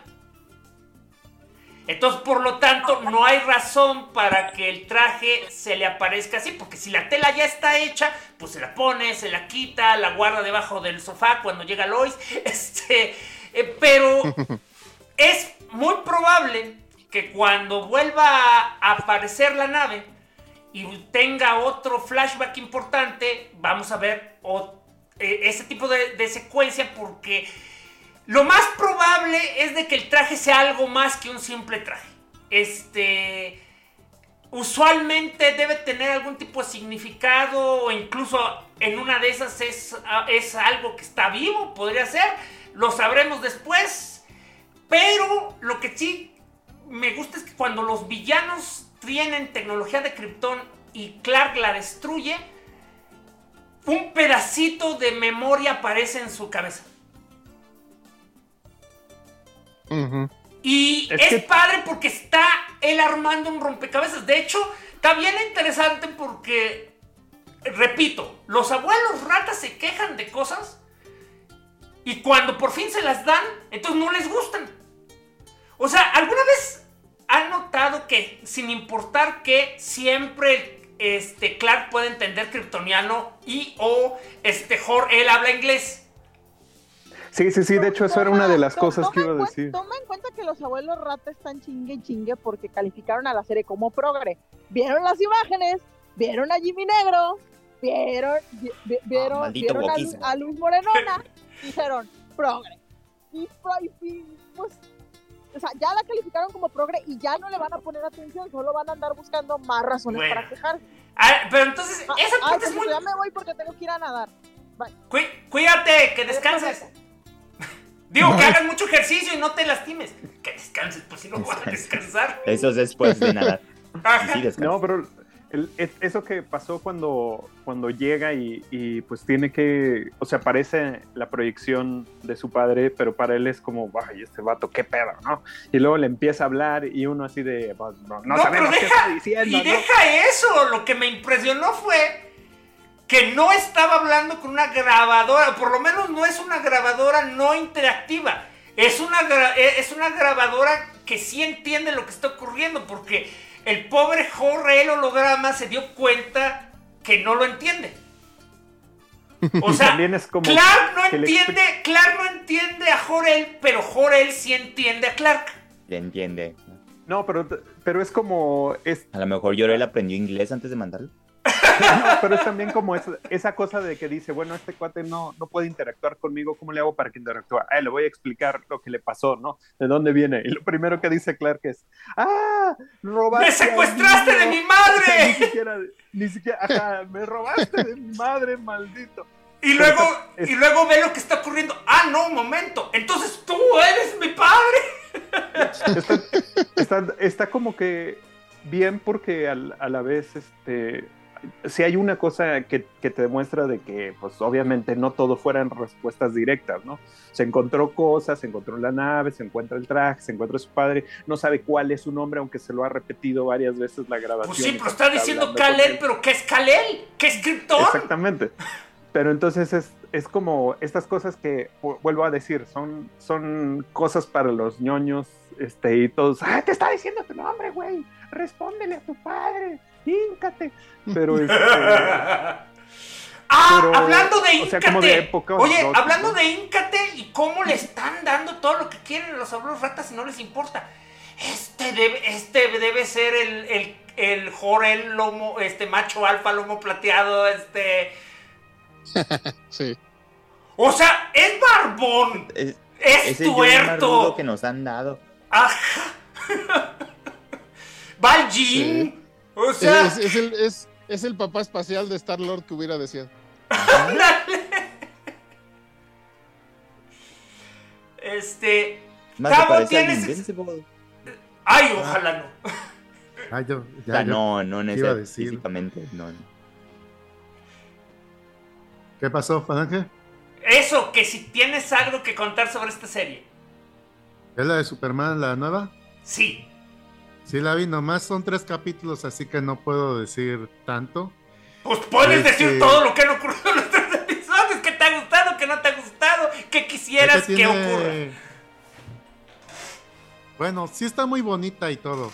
Entonces, por lo tanto, no hay razón para que el traje se le aparezca así, porque si la tela ya está hecha, pues se la pone, se la quita, la guarda debajo del sofá cuando llega Lois. *laughs* Este, eh, pero *laughs* es muy probable que cuando vuelva a aparecer la nave y tenga otro flashback importante, vamos a ver eh, ese tipo de, de secuencia porque lo más probable es de que el traje sea algo más que un simple traje. Este. Usualmente debe tener algún tipo de significado o incluso en una de esas es, es algo que está vivo, podría ser. Lo sabremos después. Pero lo que sí me gusta es que cuando los villanos tienen tecnología de Krypton y Clark la destruye, un pedacito de memoria aparece en su cabeza. Y es, padre porque está él armando un rompecabezas. De hecho, está bien interesante porque, repito, los abuelos ratas se quejan de cosas y cuando por fin se las dan, entonces no les gustan. O sea, ¿alguna vez han notado que sin importar que siempre este, Clark puede entender kryptoniano y o este, Hor, él habla inglés? Sí, sí, sí, de hecho eso era una de las cosas que iba a decir. Toma en cuenta que los abuelos rata están chingue y chingue porque calificaron a la serie como progre. Vieron las imágenes, vieron a Jimmy Negro, vieron, vieron, ah, a, Luz Morenona, dijeron progre. Y, pues, o sea, ya la calificaron como progre y ya no le van a poner atención, solo van a andar buscando más razones para quejarse. Ah, pero entonces, ah, esa parte es muy... Ya me voy porque tengo que ir a nadar. Cuídate, que descanses. Digo, que hagas mucho ejercicio y no te lastimes. Que descanses, pues si no vas a descansar. Eso es después de nada. *laughs* no, pero eso que pasó cuando, cuando llega y, pues tiene que, o sea, aparece la proyección de su padre, pero para él es como, ay, este vato, qué pedo, ¿no? Y luego le empieza a hablar y uno así de, pues, no, no, sabemos qué está diciendo. Y deja eso, lo que me impresionó fue que no estaba hablando con una grabadora, por lo menos no es una grabadora no interactiva. Es una, eh, es una grabadora que sí entiende lo que está ocurriendo, porque el pobre Jorge, el holograma, se dio cuenta que no lo entiende. O *laughs* sea, Clark no entiende, Clark no entiende a Jorel, pero Jorel sí entiende a Clark. Le entiende. No, pero, pero es como. Es... A lo mejor Jorel aprendió inglés antes de mandarlo. Pero es también como esa, cosa de que dice, bueno, este cuate no, no puede interactuar conmigo, ¿cómo le hago para que interactúe? Ah, le voy a explicar lo que le pasó, ¿no? ¿De dónde viene? Y lo primero que dice Clark es, ¡ah! ¡Robaste! ¡Me secuestraste de mi madre! *laughs* ni siquiera, ni siquiera, ajá, me robaste de mi madre, maldito. Y luego, y luego ve lo que está ocurriendo. Ah, no, un momento. Entonces tú eres mi padre. *laughs* Está, está, como que bien porque a la vez, este, si hay una cosa que, te demuestra de que, pues obviamente no todo fueran respuestas directas, ¿no? Se encontró cosas, se encontró la nave, se encuentra el traje, se encuentra su padre, no sabe cuál es su nombre, aunque se lo ha repetido varias veces la grabación. Pues sí, pero está, diciendo Kalel, pero ¿qué es Kalel? ¿Qué es Krypton? Exactamente. Pero entonces es, es como estas cosas que, vuelvo a decir, son, son cosas para los ñoños este, y todos, ¡ah, te está diciendo tu nombre, güey! Respóndele a tu padre híncate. *laughs* Pero este. Ah, hablando de Íncate. Oye, hablando de Íncate y cómo le están dando todo lo que quieren los abuelos ratas y no les importa. Este debe, este debe ser el, el, el Jorel lomo, este macho alfa lomo plateado, este. *laughs* sí. O sea, es barbón. Es, es tuerto. que nos han dado. Ajá. *laughs* Va al o sea. Es, el, es, el, papá espacial de Star Lord que hubiera deseado. este. Más tienes. Ay, ojalá no. Ah, yo, ya, no, no necesariamente. No, ¿Qué pasó, Juan Eso, que si tienes algo que contar sobre esta serie. ¿Es la de Superman, la nueva? Sí. Sí, la vi, nomás son tres capítulos, así que no puedo decir tanto. Pues puedes decir este, todo lo que han ocurrido en los tres episodios, que te ha gustado, que no te ha gustado, que quisieras que ocurra. Bueno, sí está muy bonita y todo.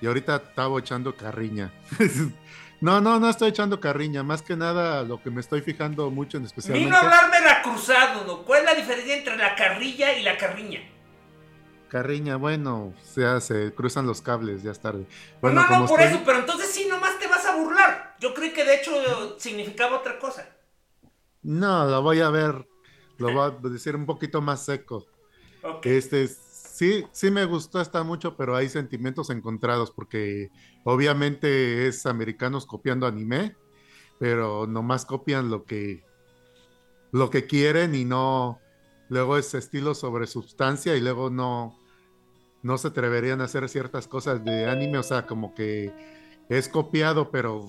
Y ahorita estaba echando carriña. *laughs* no, no, no estoy echando carriña. Más que nada lo que me estoy fijando mucho en especialmente... Vino a hablar Veracruzado, ¿no? ¿Cuál es la diferencia entre la carrilla y la carriña? Carriña, bueno, o se cruzan los cables, ya es tarde. Bueno, no, no, por eso, pero entonces sí, nomás te vas a burlar. Yo creí que de hecho significaba otra cosa. No, lo voy a ver, lo voy a decir un poquito más seco. Este, sí, sí me gustó, está mucho, pero hay sentimientos encontrados porque obviamente es americanos copiando anime, pero nomás copian lo que, lo que quieren y no, luego es estilo sobre sustancia y luego no, no se atreverían a hacer ciertas cosas de anime, o sea, como que es copiado, pero...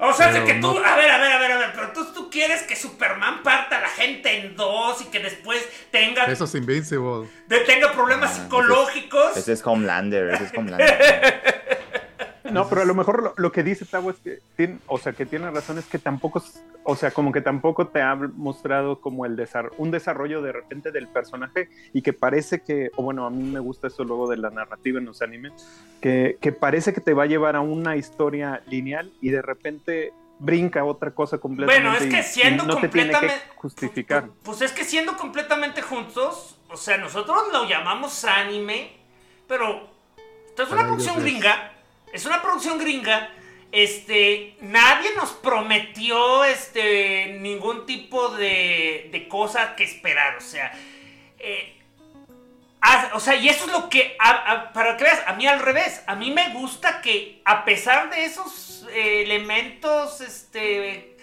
O sea, que tú, a ver, a ver, a ver, a ver, pero tú, tú quieres que Superman parta a la gente en dos y que después tenga... Eso es Invincible. De, tenga problemas ah, psicológicos. Ese es, Homelander, ese es *laughs* Homelander. No, pero a lo mejor lo, que dice Tavo es que tiene, o sea, que tiene razón es que tampoco, o sea, como que tampoco te ha mostrado como el un desarrollo de repente del personaje y que parece que, o bueno, a mí me gusta eso luego de la narrativa en los animes, que, que parece que te va a llevar a una historia lineal y de repente brinca otra cosa completamente. Bueno, es que siendo no completamente. Que justificar. Pues, pues, es que siendo completamente juntos, o sea, nosotros lo llamamos anime, pero esto es una producción gringa es una producción gringa. Este, nadie nos prometió este, ningún tipo de, de cosa que esperar. O sea, eh, o sea, y eso es lo que, para que veas, a mí al revés, a mí me gusta que a pesar de esos eh, elementos este,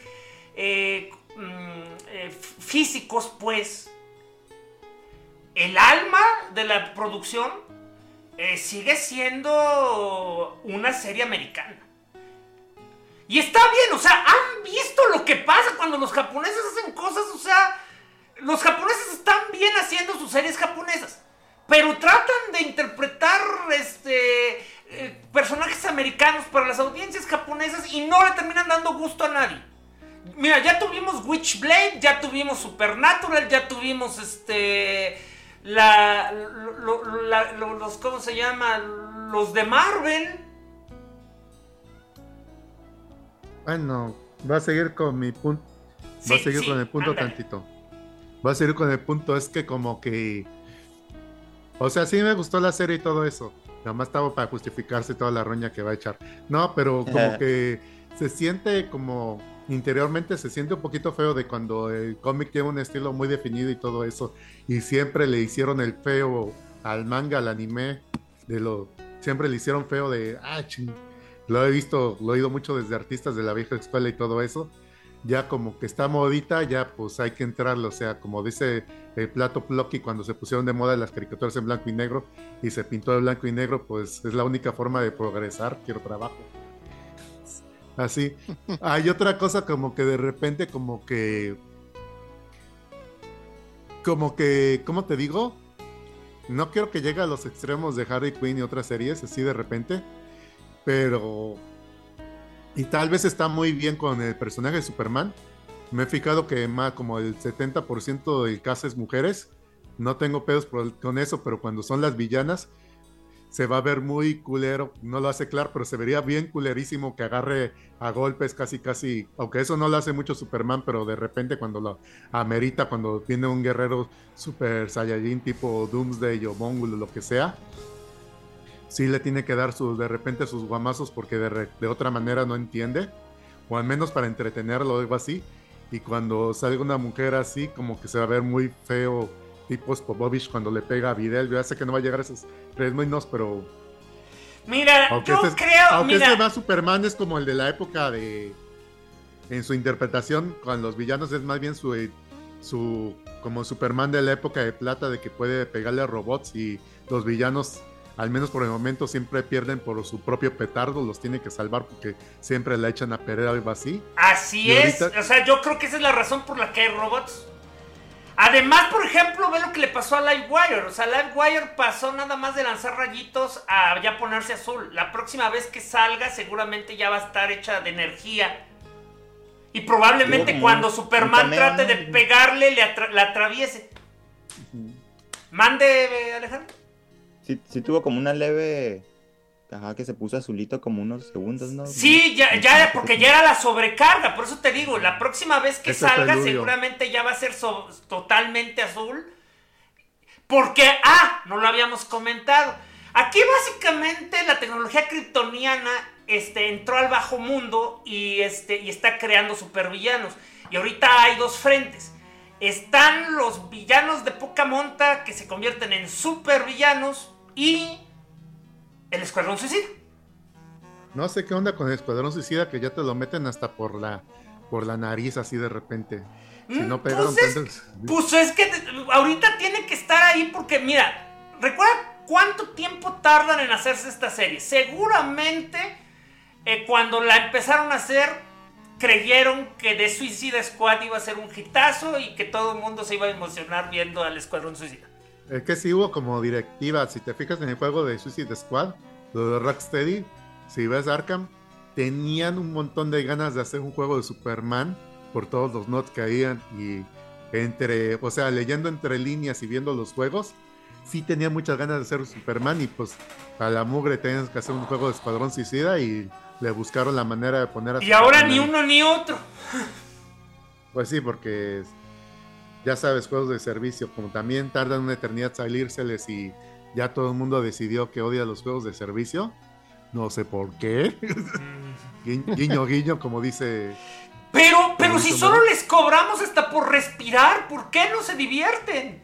eh, mm, físicos, pues, el alma de la producción eh, sigue siendo una serie americana. Y está bien, o sea, han visto lo que pasa cuando los japoneses hacen cosas, o sea, los japoneses están bien haciendo sus series japonesas, pero tratan de interpretar este eh, personajes americanos para las audiencias japonesas y no le terminan dando gusto a nadie. Mira, ya tuvimos Witchblade, ya tuvimos Supernatural, ya tuvimos este la, los, ¿cómo se llama? Los de Marvel. Bueno, va a seguir con mi punto. va a seguir con el punto tantito. Va a seguir con el punto, es que como que... O sea, sí me gustó la serie y todo eso. Nada más estaba para justificarse toda la roña que va a echar. No, pero como *laughs* que se siente como interiormente se siente un poquito feo de cuando el cómic tiene un estilo muy definido y todo eso. Y siempre le hicieron el feo al manga, al anime, de lo, siempre le hicieron feo de, ah. Lo he visto, lo he oído mucho desde artistas de la vieja escuela y todo eso. Ya como que está modita, ya pues hay que entrarlo. O sea, como dice el plato Plucky cuando se pusieron de moda las caricaturas en blanco y negro y se pintó de blanco y negro, pues es la única forma de progresar. Quiero trabajo. Así. Hay otra cosa como que de repente como que... Como que, ¿cómo te digo? No quiero que llegue a los extremos de Harry Quinn y otras series así de repente. Pero... Y tal vez está muy bien con el personaje de Superman. Me he fijado que más como el 70% del caso es mujeres. No tengo pedos con eso, pero cuando son las villanas, se va a ver muy culero, no lo hace claro, pero se vería bien culerísimo que agarre a golpes casi casi, aunque eso no lo hace mucho Superman, pero de repente cuando lo amerita, cuando viene un guerrero super saiyajin tipo Doomsday o Mongul o lo que sea, sí le tiene que dar sus, de repente sus guamazos porque de, de otra manera no entiende, o al menos para entretenerlo o algo así, y cuando salga una mujer así, como que se va a ver muy feo tipo Spopovich cuando le pega a Videl. Yo ya sé que no va a llegar a esos tres menos, pero. Mira, yo este creo. Aunque este más Superman es como el de la época de. En su interpretación, con los villanos es más bien su. su como Superman de la época de plata, de que puede pegarle a robots y los villanos, al menos por el momento, siempre pierden por su propio petardo, los tiene que salvar porque siempre la echan a perder algo así. Así es, o sea, yo creo que esa es la razón por la que hay robots. Además, por ejemplo, ve lo que le pasó a Livewire. O sea, Livewire pasó nada más de lanzar rayitos a ya ponerse azul. La próxima vez que salga, seguramente ya va a estar hecha de energía. Y probablemente cuando Superman trate de pegarle, le la atraviese. Mande, Alejandro. sí, tuvo como una leve. Ajá, que se puso azulito como unos segundos, ¿no? Sí, ya, ya, porque ya era la sobrecarga, por eso te digo, la próxima vez que salga seguramente ya va a ser totalmente azul. Porque, ah, no lo habíamos comentado. Aquí básicamente la tecnología kryptoniana este, entró al bajo mundo y, este, y está creando supervillanos. Y ahorita hay dos frentes. Están los villanos de poca monta que se convierten en supervillanos y el Escuadrón Suicida. No sé qué onda con el Escuadrón Suicida que ya te lo meten hasta por la, por la nariz así de repente. Si no mm, pegaron pues, es, pues es que ahorita tiene que estar ahí porque, mira, recuerda cuánto tiempo tardan en hacerse esta serie. Seguramente eh, cuando la empezaron a hacer, creyeron que The Suicide Squad iba a ser un hitazo y que todo el mundo se iba a emocionar viendo al Escuadrón Suicida. Es que sí hubo como directiva, si te fijas en el juego de Suicide Squad, lo de Rocksteady, si ves Arkham, tenían un montón de ganas de hacer un juego de Superman por todos los nods que habían y entre, o sea, leyendo entre líneas y viendo los juegos, sí tenía muchas ganas de ser Superman y pues a la mugre tenías que hacer un juego de Escuadrón Suicida y le buscaron la manera de poner a Y ahora ni uno ni otro. Pues sí, porque ya sabes, juegos de servicio, como también tardan una eternidad salírseles y ya todo el mundo decidió que odia los juegos de servicio. No sé por qué. *laughs* Guiño, guiño, como dice pero, pero si solo les cobramos hasta por respirar, ¿por qué no se divierten?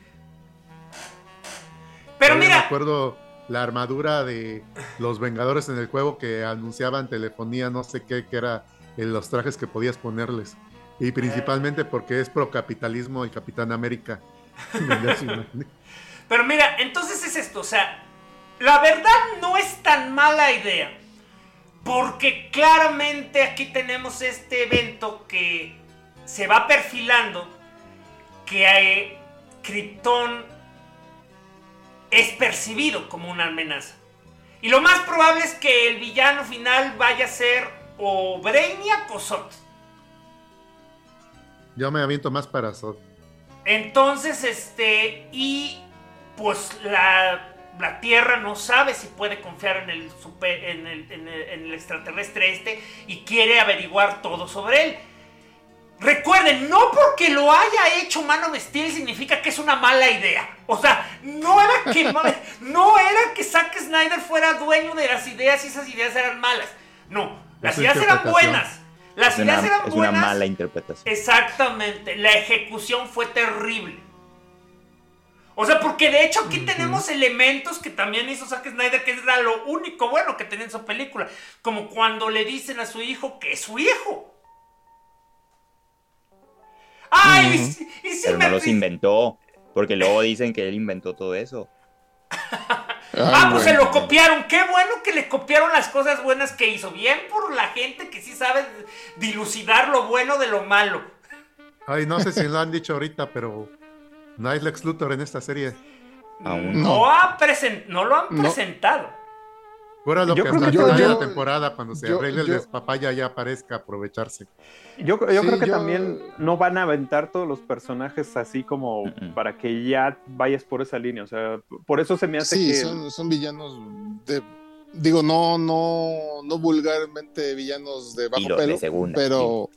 Pero mira. Me acuerdo la armadura de los Vengadores en el juego que anunciaban telefonía, no sé qué, que era en los trajes que podías ponerles. Y principalmente porque es pro capitalismo el Capitán América. *laughs* Pero mira, entonces es esto, o sea, la verdad no es tan mala idea. Porque claramente aquí tenemos este evento que se va perfilando, que eh, Krypton es percibido como una amenaza. Y lo más probable es que el villano final vaya a ser o Brainiac o Zod. Yo me aviento más para Zod. Entonces, este, y pues la la Tierra no sabe si puede confiar en el, en, el, extraterrestre este y quiere averiguar todo sobre él. Recuerden, no porque lo haya hecho Mano of Steel significa que es una mala idea. O sea, no era que, *laughs* no era que Zack Snyder fuera dueño de las ideas y esas ideas eran malas. No, las ideas eran buenas. Las ideas eran buenas. Es una mala interpretación. Exactamente, la ejecución fue terrible. O sea, porque de hecho aquí tenemos elementos que también hizo Zack Snyder, que era lo único bueno que tenía en su película. Como cuando le dicen a su hijo que es su hijo. ¡Ay! y, si Pero no los inventó, porque luego dicen que él inventó todo eso. *laughs* ah, pues se lo copiaron. Qué bueno que le copiaron las cosas buenas que hizo. Bien por la gente que sí sabe dilucidar lo bueno de lo malo. Ay, no sé si lo han dicho ahorita, pero no hay Lex Luthor en esta serie. Aún no. No, lo han presentado. Fuera lo yo que creo que la temporada, cuando se arregle el despapaya ya aparezca, aprovecharse. Yo, yo creo que también no van a aventar todos los personajes así como para que ya vayas por esa línea. O sea, por eso se me hace sí, que. Son, son villanos de. Digo, no, no, no vulgarmente villanos de bajo pelo, pero.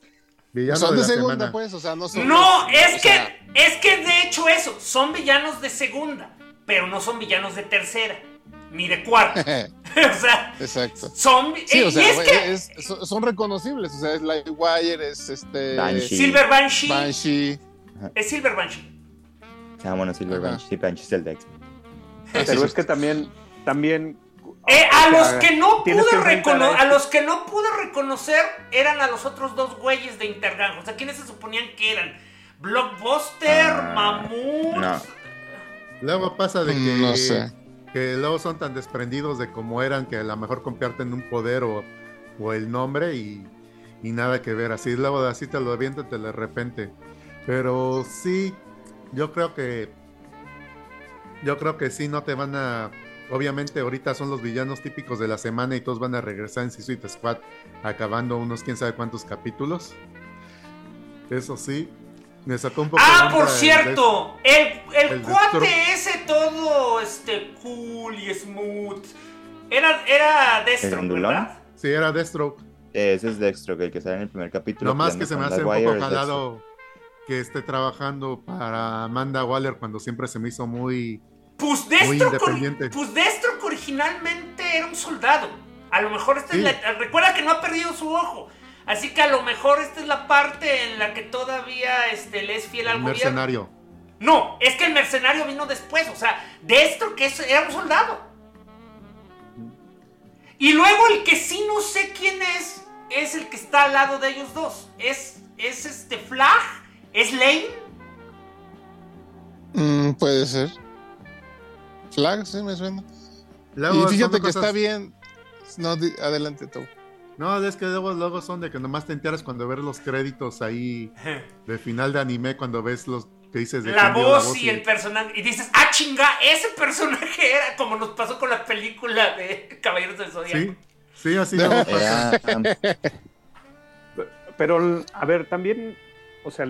son de, segunda, pues, o sea, no son. No, es que es que de hecho eso, son villanos de segunda, pero no son villanos de tercera, ni de cuarta. *laughs* *laughs* o sea, Exacto. Son, sí, o sea, es que, son reconocibles, o sea, es Lightwire, es este... Silver Banshee. Banshee. Es Silver Banshee. Ah, bueno, Silver Banshee, Banshee es el Dex. Pero es que también, también eh, a los que no pude reconocer, a los que no pude reconocer eran a los otros dos güeyes de Intergang. O sea, ¿quiénes se suponían que eran? Blockbuster, ah, Mamut. Luego pasa de que, no sé. Que luego son tan desprendidos de cómo eran que a lo mejor comparten un poder o, el nombre y, nada que ver. Así luego así te lo avientan de repente. Pero sí, yo creo que yo creo que sí no te van a obviamente ahorita son los villanos típicos de la semana y todos van a regresar en Suicide Squad acabando unos quién sabe cuántos capítulos. Eso sí, Me sacó un poco Ah, por cierto, el, el, cuate ese todo este cool y smooth. Era, era Deathstroke, ¿verdad? Sí, era Deathstroke. Ese es Deathstroke, el que sale en el primer capítulo. Lo más que se me hace un poco jalado que esté trabajando para Amanda Waller cuando siempre se me hizo muy, pues independiente. Pues Deathstroke originalmente era un soldado. A lo mejor esta es la, recuerda que no ha perdido su ojo. Así que a lo mejor esta es la parte en la que todavía este, le es fiel al mercenario. No, es que el mercenario vino después. O sea, Deathstroke era un soldado. Y luego el que sí no sé quién es, es el que está al lado de ellos dos. Es, es este Flag, es Lane. Mm, puede ser. Flag, sí me suena. y fíjate que está bien. No, adelante tú. No, es que luego, luego son de que nomás te enteras cuando ves los créditos ahí de final de anime, cuando ves los que dices de la voz, y, el personaje. Y dices, ah, chinga, ese personaje era como nos pasó con la película de Caballeros del Zodiaco. Sí, sí, así. Pero, a ver, también, o sea,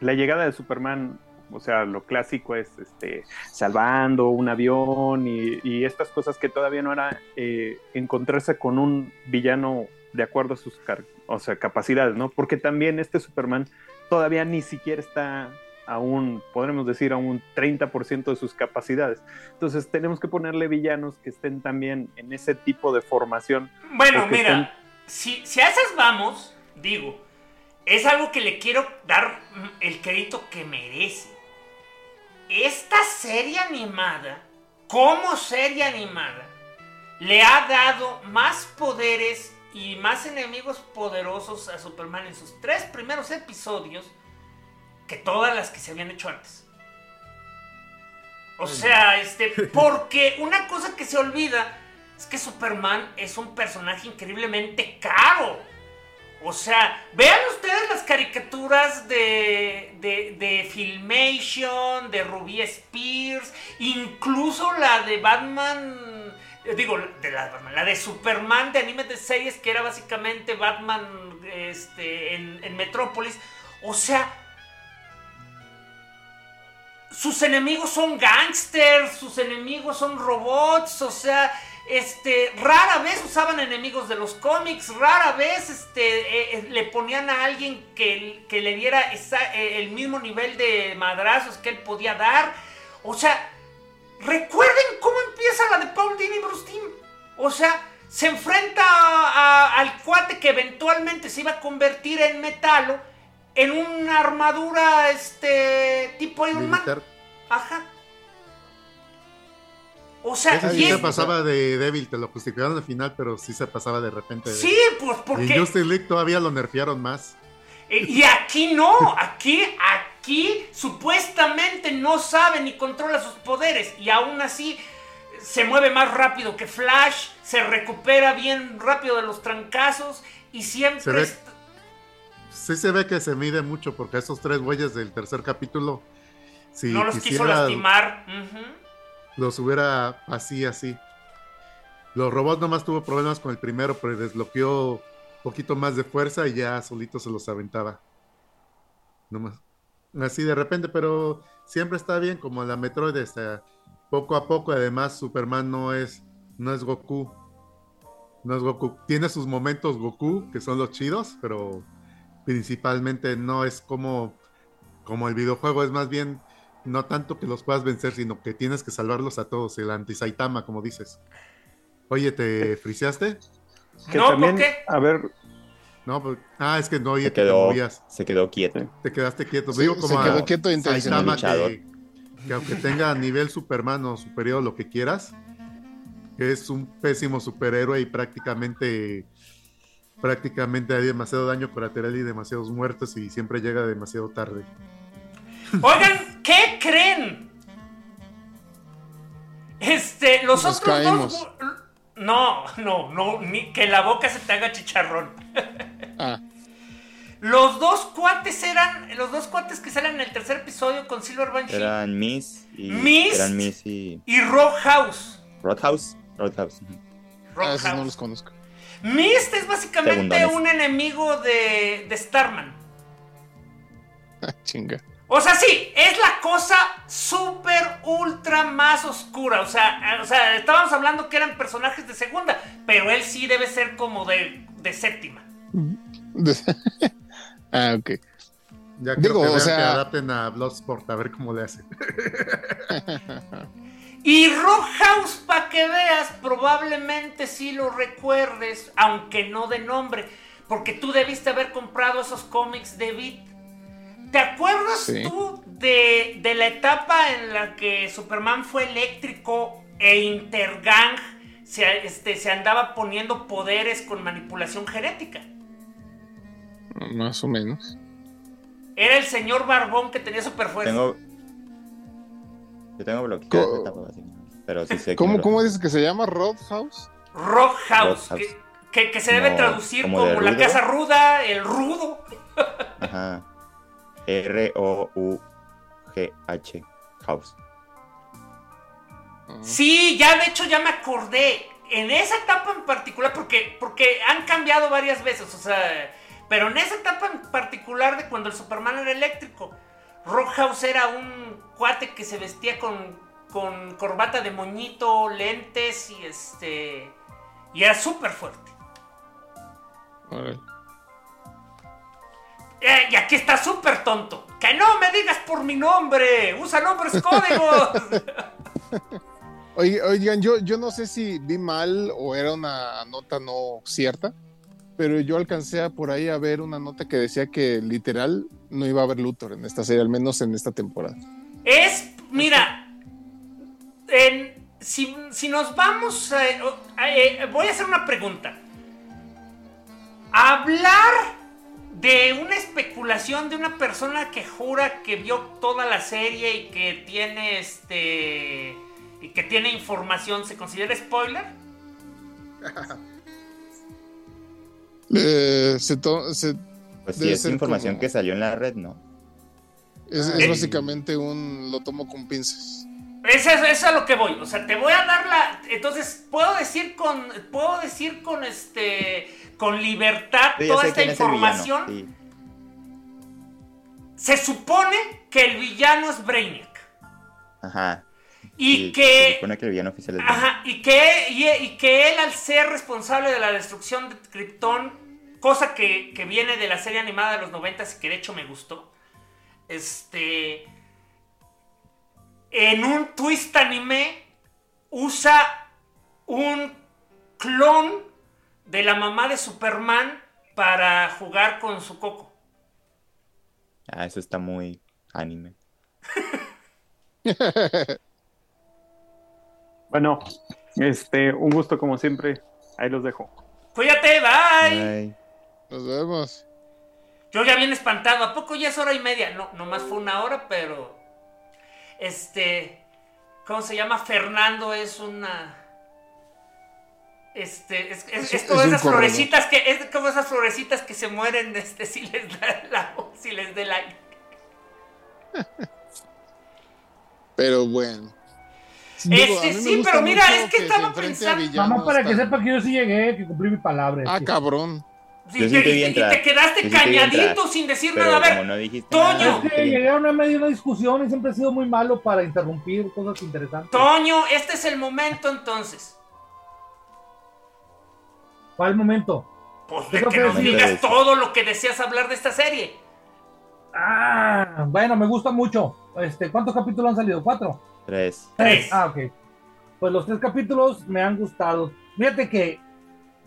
la llegada de Superman o sea, lo clásico es este, salvando un avión y, estas cosas que todavía no era eh, encontrarse con un villano de acuerdo a sus o sea, capacidades, ¿no? Porque también este Superman todavía ni siquiera está a un, podremos decir, a un 30% de sus capacidades. Entonces tenemos que ponerle villanos que estén también en ese tipo de formación. Bueno, mira, si, si a esas vamos, digo, es algo que le quiero dar el crédito que merece esta serie animada, como serie animada, le ha dado más poderes y más enemigos poderosos a Superman en sus tres primeros episodios que todas las que se habían hecho antes. O sea, este, *laughs* porque una cosa que se olvida es que Superman es un personaje increíblemente caro. O sea, vean ustedes las caricaturas de, de, Filmation, de Ruby Spears, incluso la de Batman, digo, de la, de Superman de anime de series, que era básicamente Batman este, en, en Metrópolis. O sea, sus enemigos son gangsters, sus enemigos son robots, o sea, este, rara vez usaban enemigos de los cómics, rara vez este, eh, eh, le ponían a alguien que, le diera eh, el mismo nivel de madrazos que él podía dar. O sea, recuerden cómo empieza la de Paul Dini Bruce Timm. O sea, se enfrenta al cuate que eventualmente se iba a convertir en metalo en una armadura este tipo Iron Man. Ajá. O sea, sí se pasaba de débil, te lo justificaron al final, pero sí se pasaba de repente. sí, pues porque. Y Justice League todavía lo nerfearon más. Eh, y aquí no, aquí, aquí supuestamente no sabe ni controla sus poderes y aún así se mueve más rápido que Flash, se recupera bien rápido de los trancazos y siempre... Sí se ve que se mide mucho porque esos tres güeyes del tercer capítulo... Si no los quiso lastimar los hubiera así, así. Los robots nomás tuvo problemas con el primero, pero desbloqueó poquito más de fuerza y ya solito se los aventaba. Nomás. Así de repente, pero siempre está bien, como la Metroid, está poco a poco. Además, Superman no es, no es Goku. No es Goku. Tiene sus momentos Goku, que son los chidos, pero principalmente no es como, como el videojuego, es más bien no tanto que los puedas vencer, sino que tienes que salvarlos a todos, el anti-Saitama, como dices. Oye, ¿te friseaste? No, ¿por qué? A ver. No, pues, ah, es que no, oye, se quedó, Se quedó quieto. Te quedaste quieto. Digo como se quedó quieto Saitama que, que, aunque tenga nivel Superman o superior, lo que quieras, que es un pésimo superhéroe y prácticamente prácticamente hay demasiado daño colateral y demasiados muertos y siempre llega demasiado tarde. Oigan, ¿qué creen? Este, los otros dos. No, no, no, ni que la boca se te haga chicharrón. Ah. Los dos cuates eran. Los dos cuates que salen en el tercer episodio con Silver Banshee. Eran Miss y. Miss. Eran Miss y. Y Roadhouse. Roadhouse. Roadhouse. Roadhouse. Ah, no los conozco. Mist es básicamente un enemigo de, de Starman. Chinga. O sea, sí, es la cosa súper, ultra más oscura. O sea, o sea, estábamos hablando que eran personajes de segunda, pero él sí debe ser como de, de séptima. *laughs* ah, ok. Ya Digo, que, o sea... que adapten a Bloodsport a ver cómo le hacen. *laughs* y Rockhouse, para que veas, probablemente sí lo recuerdes, aunque no de nombre, porque tú debiste haber comprado esos cómics de Beat. ¿Te acuerdas tú de, de, la etapa en la que Superman fue eléctrico e Intergang se, este, se andaba poniendo poderes con manipulación genética? Más o menos. Era el señor Barbón que tenía super fuerza. Tengo... Yo tengo bloqueado pero sí sé ¿Cómo, ¿Cómo dices que se llama? ¿Roadhouse? Roadhouse. Que, que, se debe traducir como, la casa ruda, el rudo. Ajá. R-O-U-G-H. House. Sí, ya de hecho ya me acordé. En esa etapa en particular, porque, porque han cambiado varias veces. O sea, pero en esa etapa en particular de cuando el Superman era eléctrico, Rockhouse era un cuate que se vestía con, con corbata de moñito, lentes y este. Y era súper fuerte. Eh, y aquí está súper tonto. Que no me digas por mi nombre. Usa nombres códigos. *laughs* Oigan, yo, yo no sé si vi mal o era una nota no cierta pero yo alcancé a por ahí a ver una nota que decía que literal no iba a haber Luthor en esta serie, al menos en esta temporada. Es, mira, si, nos vamos, eh, voy a hacer una pregunta. Hablar de una especulación de una persona que jura que vio toda la serie y que tiene este y que tiene información, ¿se considera spoiler? *laughs* Eh, se pues sí, es información que salió en la red, ¿no? Es, básicamente un lo tomo con pinzas. Eso, es a lo que voy. O sea, te voy a dar la. Entonces, puedo decir con. Puedo decir con este. con libertad toda esta información. Se supone que el villano es Brainiac. Ajá. Y que. Se supone que el villano oficial es Ajá. Y que, y que él, al ser responsable de la destrucción de Krypton, cosa que, viene de la serie animada de los 90 y que de hecho me gustó. Este. En un twist anime usa un clon de la mamá de Superman para jugar con su coco. Ah, eso está muy anime. *laughs* bueno, este, un gusto como siempre. Ahí los dejo. Cuídate, bye. Nos vemos. Yo ya bien espantado. ¿A poco ya es hora y media? No, nomás fue una hora, pero. Este. ¿Cómo se llama? Fernando es una. Este, es, como esas florecitas que, es como esas florecitas que se mueren este, *laughs* si les da la, si les da like. Pero bueno. Este, sí, pero mira, es que, estaba pensando. Vamos para que sepa que yo sí llegué, que cumplí mi palabra. Ah, cabrón. Y, te, quedaste cañadito sin decir nada. A ver, no Toño. Es que llegué a una media una discusión y siempre he sido muy malo para interrumpir cosas interesantes. Toño, este es el momento entonces. ¿Cuál momento? Pues de que nos digas todo lo que deseas hablar de esta serie. Ah, bueno, me gusta mucho. Este, ¿Cuántos capítulos han salido? ¿Cuatro? Tres. Tres. Ah, ok. Pues los tres capítulos me han gustado. Fíjate que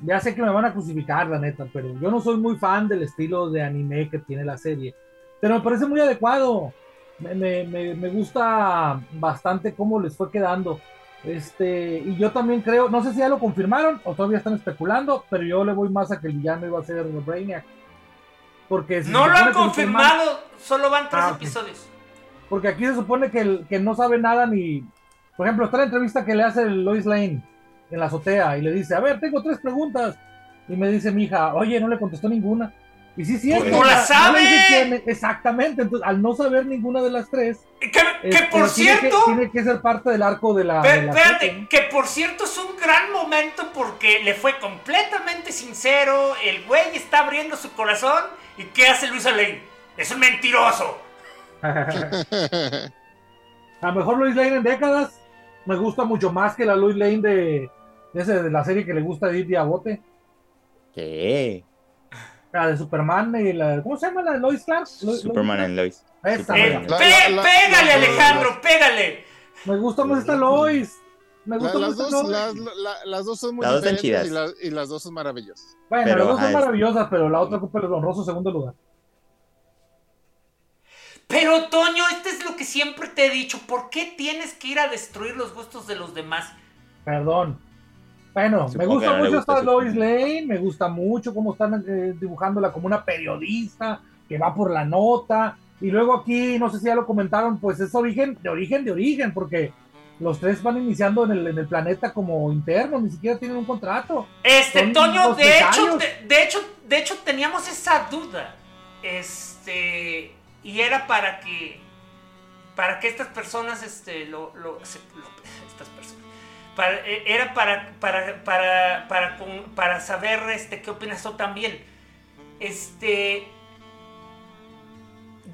ya sé que me van a crucificar, la neta, pero yo no soy muy fan del estilo de anime que tiene la serie. Pero me parece muy adecuado. Me, me, me gusta bastante cómo les fue quedando. Este, y yo también creo, no sé si ya lo confirmaron o todavía están especulando, pero yo le voy más a que el villano iba a ser Brainiac. Porque no lo han confirmado, solo van tres ah, episodios. Porque aquí se supone que, el, que no sabe nada ni. Por ejemplo, está la entrevista que le hace Lois Lane en la azotea y le dice, a ver, tengo tres preguntas. Y me dice mi hija, oye, no le contestó ninguna. Y sí, sí, no la sabe. exactamente, entonces al no saber ninguna de las tres. Que, este, por cierto. Tiene que, ser parte del arco de la. espérate, que por cierto es un gran momento porque le fue completamente sincero. El güey está abriendo su corazón. ¿Y qué hace Luisa Lane? Es un mentiroso. *laughs* A lo mejor Lois Lane en décadas me gusta mucho más que la Lois Lane de, de, la serie que le gusta a Edith Diabote. ¿Qué? La de Superman y la. ¿Cómo se llama la de Lois Clark? Superman en Lois. pégale, Alejandro, pégale. Me gusta más esta Lois. Me gusta las, dos, las, dos son muy diferentes y, las dos son maravillosas. Bueno, las dos son maravillosas, pero la otra ocupa el honroso segundo lugar. Pero Toño, este es lo que siempre te he dicho. ¿Por qué tienes que ir a destruir los gustos de los demás? Perdón. Bueno, me gusta mucho esta Lois Lane, me gusta mucho cómo están eh, dibujándola como una periodista que va por la nota. Y luego aquí, no sé si ya lo comentaron, pues es origen, de origen, de origen, porque los tres van iniciando en el, en el planeta como internos, ni siquiera tienen un contrato. Este, Toño, de hecho, de, hecho, de hecho, teníamos esa duda. Este, y era para que para que estas personas este lo, lo, estas personas e, era para para para para para saber este qué opinas tú también este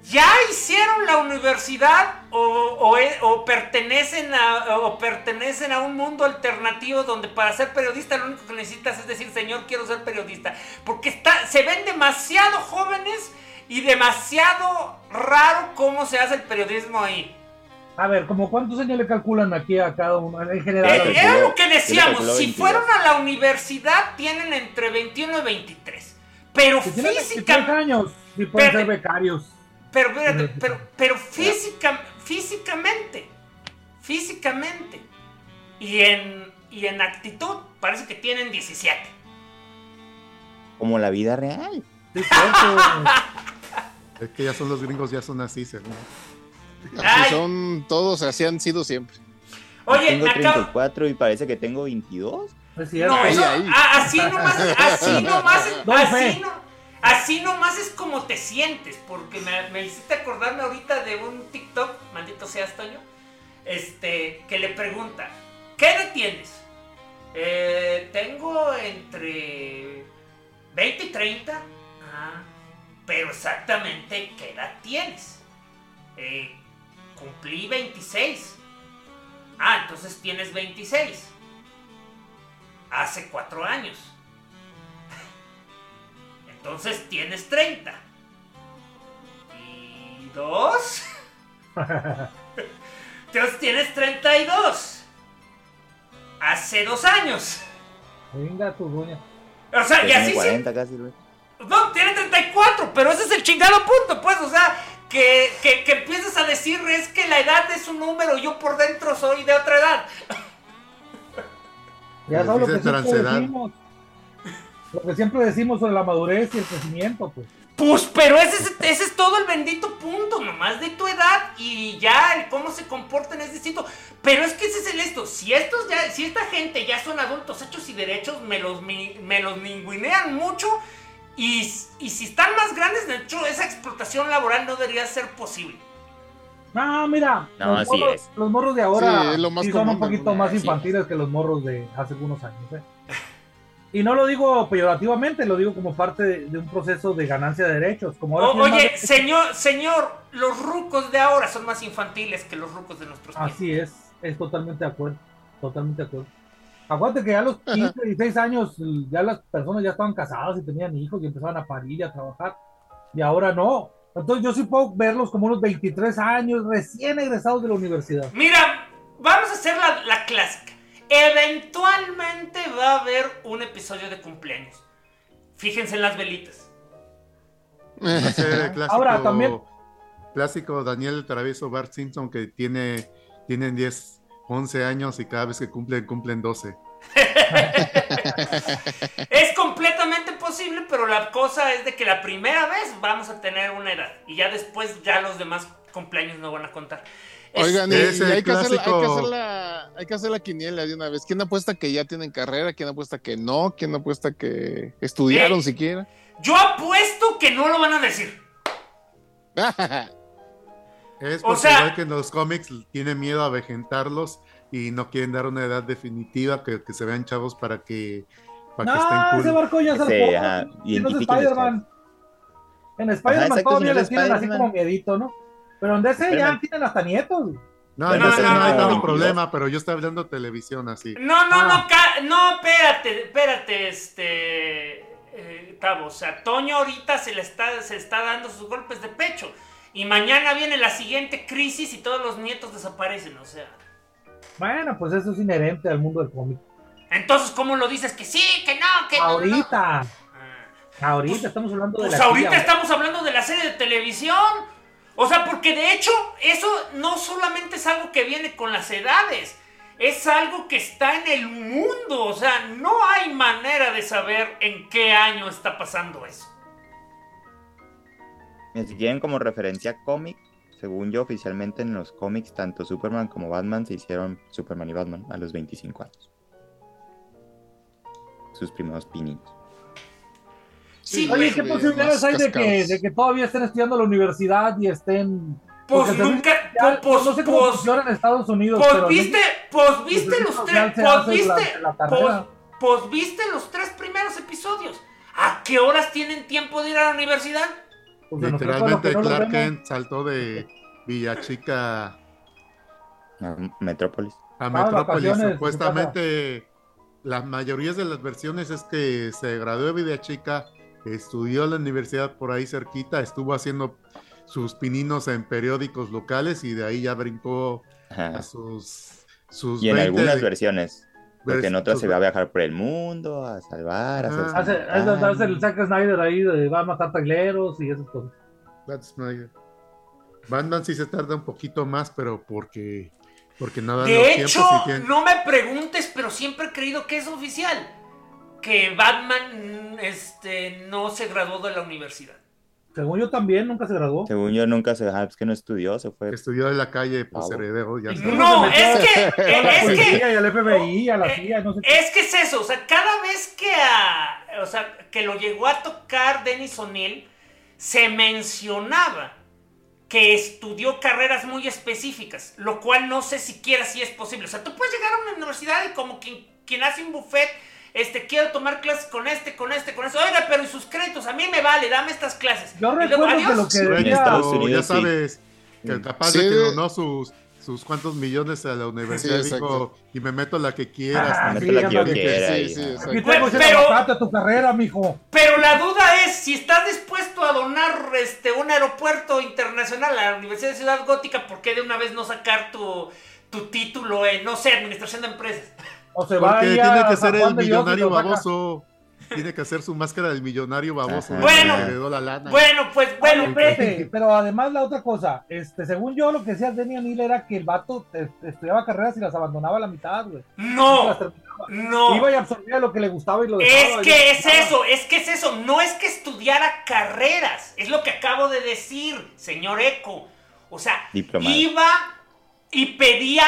ya hicieron la universidad o, e, o, pertenecen a, o pertenecen a un mundo alternativo donde para ser periodista lo único que necesitas es decir, señor, quiero ser periodista. Porque está, se ven demasiado jóvenes y demasiado raro cómo se hace el periodismo ahí. A ver, ¿como cuántos años le calculan aquí a cada uno en general? Eh, era lo que decíamos, si fueron a la universidad tienen entre 21 y 23. Pero físicamente... años, si pueden ser becarios. Pero, pero, pero, física, físicamente, físicamente y en, y en actitud parece que tienen 17. Como la vida real. *laughs* Es que ya son los gringos, ya son así, según. Son todos, así han sido siempre. Oye, tengo 34 y parece que tengo 22. no, eso, así nomás, así *laughs* nomás, *laughs* así, no, así nomás es como te sientes, porque me, me, hiciste acordarme ahorita de un TikTok, maldito seas Toño, este, que le pregunta, ¿qué edad tienes? Eh, tengo entre 20 y 30. Ah, pero exactamente, ¿qué edad tienes? Eh, cumplí 26. Ah, entonces tienes 26. Hace cuatro años. *laughs* Entonces tienes 30. ¿Y dos? *laughs* Entonces tienes 32. Hace dos años. Venga, tu doña. O sea, y así. 40 casi, no, tiene 34, pero ese es el chingado punto, pues, o sea, que, que, que empieces a decir es que la edad es un número, yo por dentro soy de otra edad. *laughs* Ya sabes lo que siempre decimos. Lo que siempre decimos sobre la madurez y el crecimiento, pues. Pues, pero ese es, ese es todo el bendito punto, nomás de tu edad y ya el cómo se comportan es distinto. Pero es que ese es el esto. Si estos ya, si esta gente ya son adultos hechos y derechos, me los, me los ningunean mucho y, y si están más grandes, de hecho, laboral no debería ser posible. No, mira, los, morros, los, morros, de ahora son un poquito más infantiles que los morros de hace unos años. ¿eh? Y no lo digo peyorativamente, lo digo como parte de, un proceso de ganancia de derechos. Como oye, señor, señor, los rucos de ahora son más infantiles que los rucos de nuestros tiempos. Así es, es totalmente de acuerdo, totalmente de acuerdo. Acuérdate que ya a los 15, 16 años ya las personas ya estaban casadas y tenían hijos y empezaban a parir y a trabajar. Y ahora no. Entonces yo sí puedo verlos como unos 23 años recién egresados de la universidad. Mira, vamos a hacer la, la clásica. Eventualmente va a haber un episodio de cumpleaños. Fíjense en las velitas. Ahora también. Clásico Daniel Travieso Bart Simpson que tiene, tienen 10 11 años y cada vez que cumplen, cumplen 12. *laughs* es completamente posible, pero la cosa es de que la primera vez vamos a tener una edad y ya después ya los demás cumpleaños no van a contar. Oigan, y, hay, que hacer, la, hay, que hacer la, quiniela de una vez. ¿Quién apuesta que ya tienen carrera? ¿Quién apuesta que no? ¿Quién apuesta que estudiaron siquiera? Yo apuesto que no lo van a decir. *laughs* Es porque igual que en los cómics tiene miedo a vejentarlos y no quieren dar una edad definitiva que, se vean chavos para que, para no, que estén cool. ese barco ya se sí, y en Spider-Man. En Spider-Man todavía les tienen así como miedito, ¿no? Pero en DC ya tienen hasta nietos. No, en DC no, hay tanto problema, pero yo estoy hablando de televisión así. No, no, no, ah. no, espérate, espérate, este. Eh, Tavo, o sea, Toño ahorita se le está, se está dando sus golpes de pecho. Y mañana viene la siguiente crisis y todos los nietos desaparecen, o sea. Bueno, pues eso es inherente al mundo del cómic. Entonces, ¿cómo lo dices? Que sí, que no, que ahorita. no. Ah. Ahorita pues, estamos hablando de pues ahorita estamos hablando de la serie de televisión. O sea, porque de hecho, eso no solamente es algo que viene con las edades, es algo que está en el mundo. O sea, no hay manera de saber en qué año está pasando eso. Si quieren como referencia cómic, según yo, oficialmente en los cómics, tanto Superman como Batman se hicieron Superman y Batman a los 25 años. Sus primeros pinitos. Sí, Oye, ¿qué posibilidades hay de que, de que, todavía estén estudiando la universidad y estén... Pues nunca, pues, no sé cómo pues, funciona en Estados Unidos. Pues pero viste, pues viste los tres, pues viste, pues, pues viste los tres primeros episodios. ¿A qué horas tienen tiempo de ir a la universidad? Pues Literalmente Clark Kent saltó de Villa Chica a Metrópolis. A Metrópolis. Supuestamente, las mayorías de las versiones es que se graduó de Villa Chica, estudió en la universidad por ahí cerquita, estuvo haciendo sus pininos en periódicos locales y de ahí ya brincó a sus, sus y en algunas versiones porque en otras se va a viajar por el mundo, a salvar, a hacer. Hace, hace, el Zack Snyder ahí, de, va a matar traileros y esas cosas. Zack Snyder. Batman sí se tarda un poquito más, pero porque. Porque nada De hecho, no me preguntes, pero siempre he creído que es oficial. Que Batman este, no se graduó de la universidad. Según yo también, nunca se graduó. Según yo nunca se, ah, es que no estudió, se fue. Estudió en la calle, pues heredero, ya está. No, es que, es que, al *laughs* FBI, a la CIA, no sé Es que es eso, o sea, cada vez que a, o sea, que lo llegó a tocar Dennis O'Neill, se mencionaba que estudió carreras muy específicas, lo cual no sé siquiera si es posible. O sea, tú puedes llegar a una universidad y como quien, quien hace un buffet este, quiero tomar clases con este, con este, con este. Oiga, pero ¿y sus créditos? A mí me vale, dame estas clases. Yo recuerdo que lo que decía... ya sabes, que capaz de que donó sus, sus cuantos millones a la universidad dijo, y me meto la que quieras. Ah, meto la que yo quiera. Sí, sí, pero, pero, tu carrera, mijo. Pero la duda es, si estás dispuesto a donar este, un aeropuerto internacional a la Universidad de Ciudad Gótica, ¿por qué de una vez no sacar tu, tu título en, no sé, administración de empresas? O se Porque tiene que ser el millonario baboso. Tiene que hacer su máscara del millonario baboso. Bueno, bueno, pues bueno. pero además la otra cosa, este, según yo lo que decía Denny O'Neill era que el vato estudiaba carreras y las abandonaba a la mitad, güey. No, no. Iba y absorbía lo que le gustaba y lo dejaba. Es que es eso, es que es eso. No es que estudiara carreras, es lo que acabo de decir, señor Eco. O sea, iba y pedía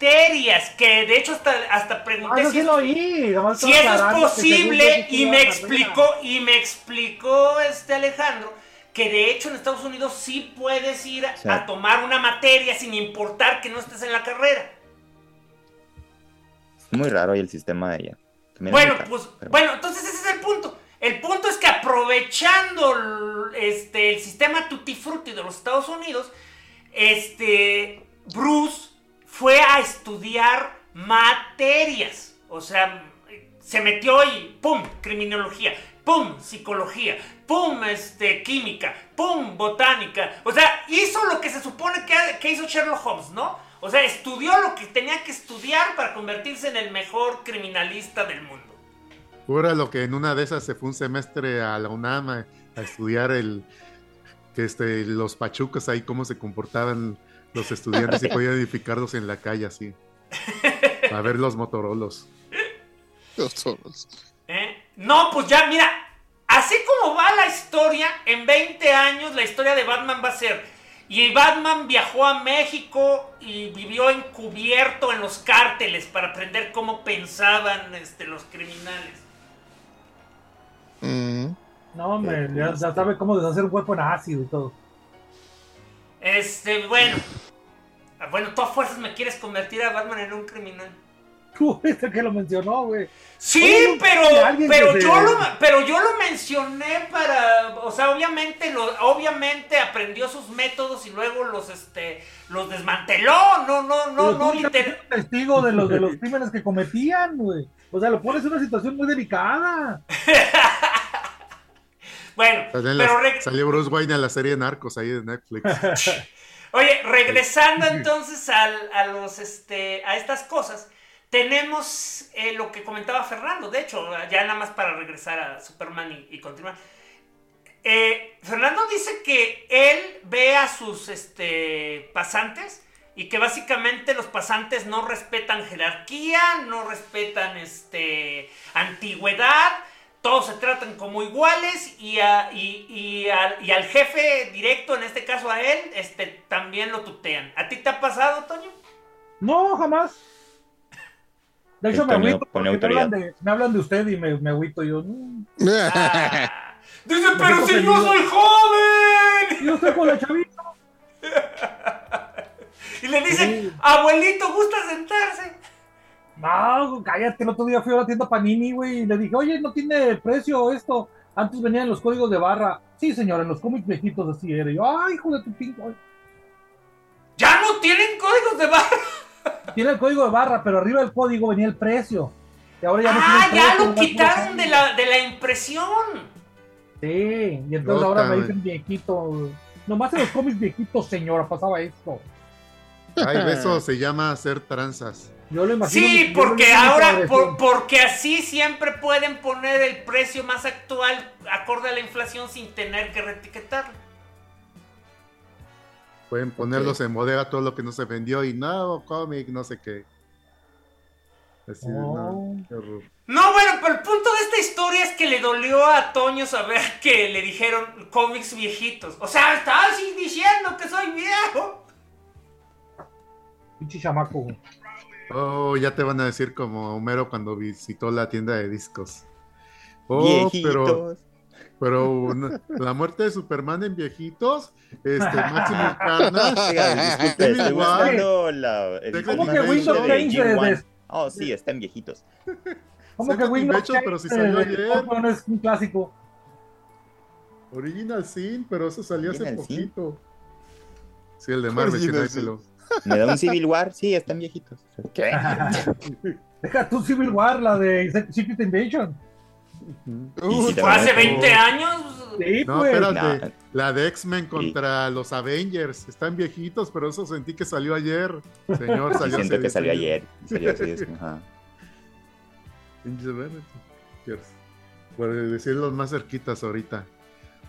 materias, que de hecho hasta, hasta pregunté si, si eso es posible y me explicó, y me explicó este Alejandro que de hecho en Estados Unidos sí puedes ir a tomar una materia sin importar que no estés en la carrera. Es muy raro el sistema de ella. bueno, pues, bueno, entonces ese es el punto. El punto es que aprovechando este, el sistema Tutti Frutti de los Estados Unidos, este, Bruce fue a estudiar materias. O sea, se metió y ¡pum! Criminología, ¡pum! Psicología, ¡pum! Este, química, ¡pum! Botánica. O sea, hizo lo que se supone que, hizo Sherlock Holmes, ¿no? O sea, estudió lo que tenía que estudiar para convertirse en el mejor criminalista del mundo. Fuera lo que en una de esas se fue un semestre a la UNAM a, estudiar el que este, los pachucos ahí, cómo se comportaban los estudiantes y podían edificarlos en la calle así. *laughs* A ver los motorolos. Los ¿Eh? No, pues ya, mira, así como va la historia, en 20 años la historia de Batman va a ser. Y Batman viajó a México y vivió encubierto en los cárteles para aprender cómo pensaban este, los criminales. Mm. No, hombre, ya, ya, sabe cómo deshacer un cuerpo en ácido y todo. Este, bueno. Bueno, tú a fuerzas me quieres convertir a Batman en un criminal. Tú fuiste *laughs* que lo mencionó, güey. Sí, pero, pero, yo lo, pero yo lo mencioné para, o sea, obviamente, lo, obviamente aprendió sus métodos y luego los, este, los desmanteló, no, no, no, no, literal. testigo de los, de los crímenes que cometían, güey. O sea, lo pones en una situación muy delicada. *laughs* bueno, pero salió Bruce Wayne a la serie Narcos ahí de Netflix. *laughs* Oye, regresando entonces a los, este, a estas cosas, tenemos eh, lo que comentaba Fernando, de hecho, ya nada más para regresar a Superman y, continuar. Eh, Fernando dice que él ve a sus este, pasantes y que básicamente los pasantes no respetan jerarquía, no respetan este, antigüedad, todos se tratan como iguales y, y, al, jefe directo, en este caso a él, este, también lo tutean. ¿A ti te ha pasado, Toño? No, jamás. De hecho, me agüito me hablan, de, me hablan, de, usted y me, me agüito yo. Ah. dice, pero si yo soy joven. *laughs* Yo estoy con la chavita. *laughs* y le dicen, abuelito, ¿gusta sentarse? No, cállate, el otro día fui a la tienda Panini, güey, y le dije, oye, no tiene precio esto. Antes venían los códigos de barra. Sí, señora, en los cómics viejitos así era. Y yo, ay, hijo de tu pingo. ¡Ya no tienen códigos de barra! *laughs* Tiene el código de barra, pero arriba del código venía el precio. Y ahora ya no ah, ya lo quitaron de la, de la impresión. Sí, y entonces ahora me dicen viejito. Nomás en los cómics viejitos, señora, pasaba esto. Ay, eso se llama hacer tranzas. Yo lo imagino. Sí, porque ahora, porque así siempre pueden poner el precio más actual acorde a la inflación sin tener que reetiquetarlo. Pueden ponerlos en bodega todo lo que no se vendió y no, cómic, no sé qué. no, no, bueno, pero el punto de esta historia es que le dolió a Toño saber *laughs* que le dijeron cómics viejitos. O sea, estaba así diciendo que soy viejo. Pinche chamaco. Oh, ya te van a decir como Homero cuando visitó la tienda de discos. Oh, pero pero la muerte de Superman en viejitos, este *laughs* Máximo Carnage, estoy buscando la el ¿Cómo que Windows Change Oh, sí, está en viejitos. ¿Cómo que Windows Change pero si salió ayer. No es un clásico. Original Sin, pero eso salió hace poquito. Sí, el de Marvel, ¿Me da un Civil War? Sí, están viejitos. ¿Qué? *laughs* Deja tu Civil War, la de Secret Invasion. ¿Fue hace 20 años? Sí, no, pues. espérate. La de X-Men contra los Avengers. Están viejitos, pero eso sentí que salió ayer. Señor, *laughs* salió Siento que salió ayer. Salió así, *laughs* Por decir los más cerquitas ahorita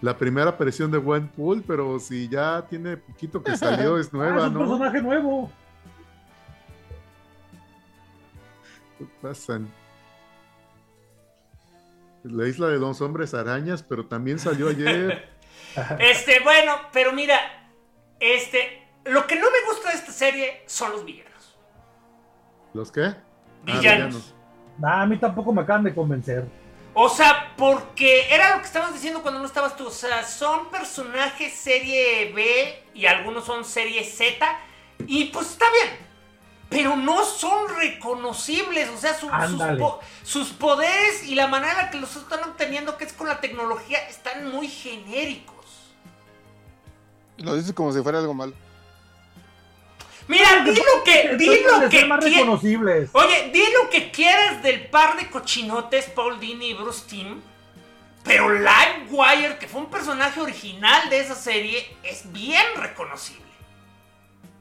la primera aparición de Pool, pero si ya tiene poquito que salió, es nueva, *laughs* ah, es un personaje nuevo. ¿Qué pasan? La isla de los hombres arañas, pero también salió ayer. *laughs* este, bueno, pero mira, este, lo que no me gusta de esta serie son los villanos. ¿Los qué? Villanos. Ah, a mí tampoco me acaban de convencer. O sea, porque era lo que estabas diciendo cuando no estabas tú. O sea, son personajes serie B y algunos son serie Z. Y pues está bien. Pero no son reconocibles. O sea, sus, poderes y la manera en la que los están obteniendo, que es con la tecnología, están muy genéricos. Lo dices como si fuera algo malo. Mira, di lo que, di lo que reconocibles. Oye, di lo que quieras del par de cochinotes Paul Dini y Bruce Timm. Pero Livewire, que fue un personaje original de esa serie, es bien reconocible.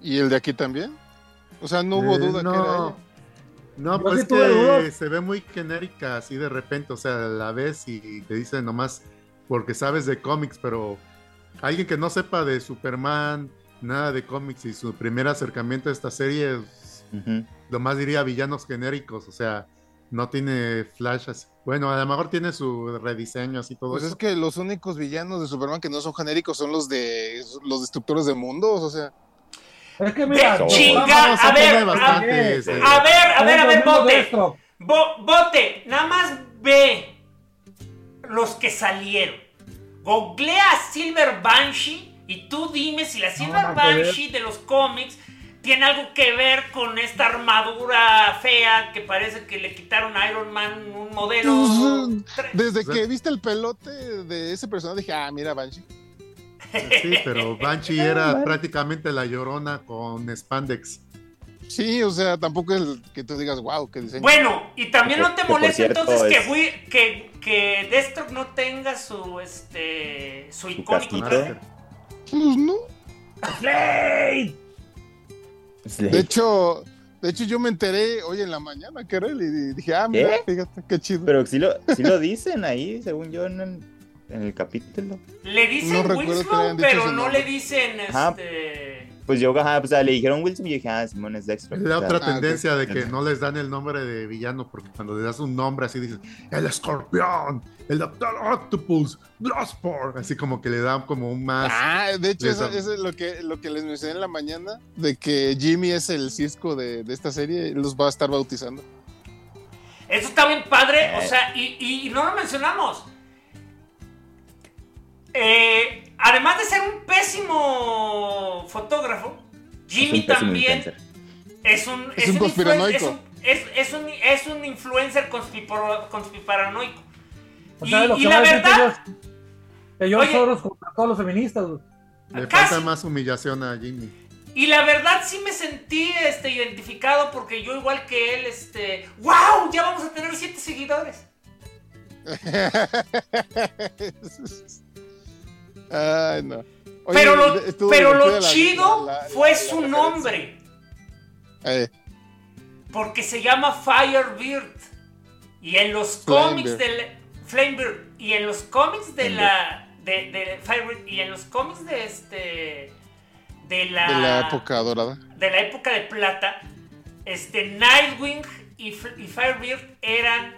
¿Y el de aquí también? O sea, no hubo eh, duda no. que era No, pues que se ve muy genérica así de repente, o sea, la ves y te dice nomás porque sabes de cómics, pero alguien que no sepa de Superman, nada de cómics y su primer acercamiento a esta serie, es, lo más diría villanos genéricos, o sea, no tiene flashes. Bueno, a lo mejor tiene su rediseño así todo Pues es que los únicos villanos de Superman que no son genéricos son los de los destructores de mundos, o sea. Es que mira, chinga, a ver, a, ver, a ver, a ver, a ver, bote. bote, nada más ve los que salieron. Googlea Silver Banshee y tú dime si la Silver Banshee de los cómics tiene algo que ver con esta armadura fea que parece que le quitaron a Iron Man un modelo. Desde que viste el pelote de ese personaje dije, ah, mira Banshee. Sí, pero *laughs* Banshee era prácticamente la llorona con spandex. Sí, o sea, tampoco es que tú digas, wow, qué diseño. Bueno, y también no te molesta entonces que, que, que Deathstroke no tenga su, este, su, icónico traje. Pues no. ¡Slade! De hecho, de hecho, yo me enteré hoy en la mañana que era él y dije, ah, mira, fíjate, qué chido. Pero sí lo, sí lo dicen ahí, según yo, en el, en el capítulo. Le dicen no Winslow, pero no le dicen este pues yo, ajá, pues, le dijeron Wilson y yo dije, ah, Simón es Dexter. Es la otra ah, tendencia de que no les dan el nombre de villano, porque cuando le das un nombre así dices, el escorpión, el Doctor Octopus, Bloodsport, así como que le dan como un más. Ah, de hecho, eso, es lo que, lo que les mencioné en la mañana, de que Jimmy es el cisco de, de esta serie, los va a estar bautizando. Eso está bien padre, o sea, y, y no lo mencionamos. Eh, además de ser un pésimo fotógrafo, Jimmy también es un, es, un, conspiranoico. Es, un, es un influencer conspiparanoico. Y, la verdad. Ellos Soros contra todos los feministas. Le falta más humillación a Jimmy. Y la verdad sí me sentí este, identificado porque yo igual que él, este, ¡wow! Ya vamos a tener siete seguidores. *laughs* Ay, no. pero lo, pero lo chido fue su nombre. Eh. Porque se llama Firebird. Y en los cómics del. Flamebird. Y en los cómics de la. De, de Firebird. Y en los cómics de este. De la. De la época dorada. De la época de plata. Este. Nightwing y, y Firebird eran.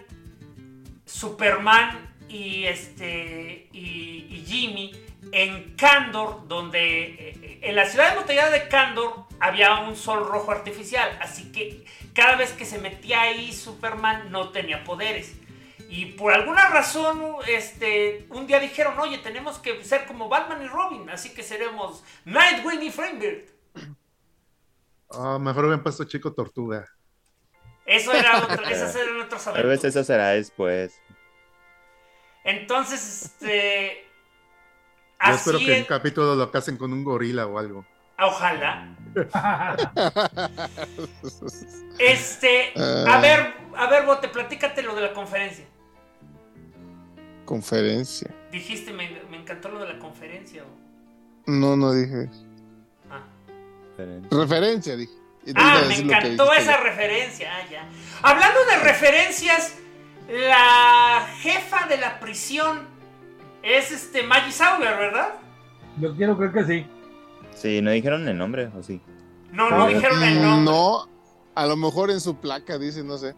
Superman y este. Y, y Jimmy en Candor, donde eh, en la ciudad de embotellada de Candor había un sol rojo artificial, así que cada vez que se metía ahí Superman no tenía poderes. Y por alguna razón, este, un día dijeron, oye, tenemos que ser como Batman y Robin, así que seremos Nightwing y Framebird. Oh, mejor hubieran puesto Chico Tortuga. Eso era *laughs* otro, esas eran otros Tal vez eso será después. Entonces, este, yo espero que en el capítulo lo casen con un gorila o algo. Ojalá. *laughs* este, a ver, a ver, Bote, platícate lo de la conferencia. Conferencia. Dijiste, me, encantó lo de la conferencia. No, no dije. Ah. Referencia, dije. Ah, me encantó esa referencia. Ah, ya. Hablando de referencias, la jefa de la prisión es este Maggie Sauber, ¿verdad? Yo quiero creer que sí. Sí, ¿no dijeron el nombre o sí? No, no, dijeron el nombre. No, a lo mejor en su placa dice, no sé.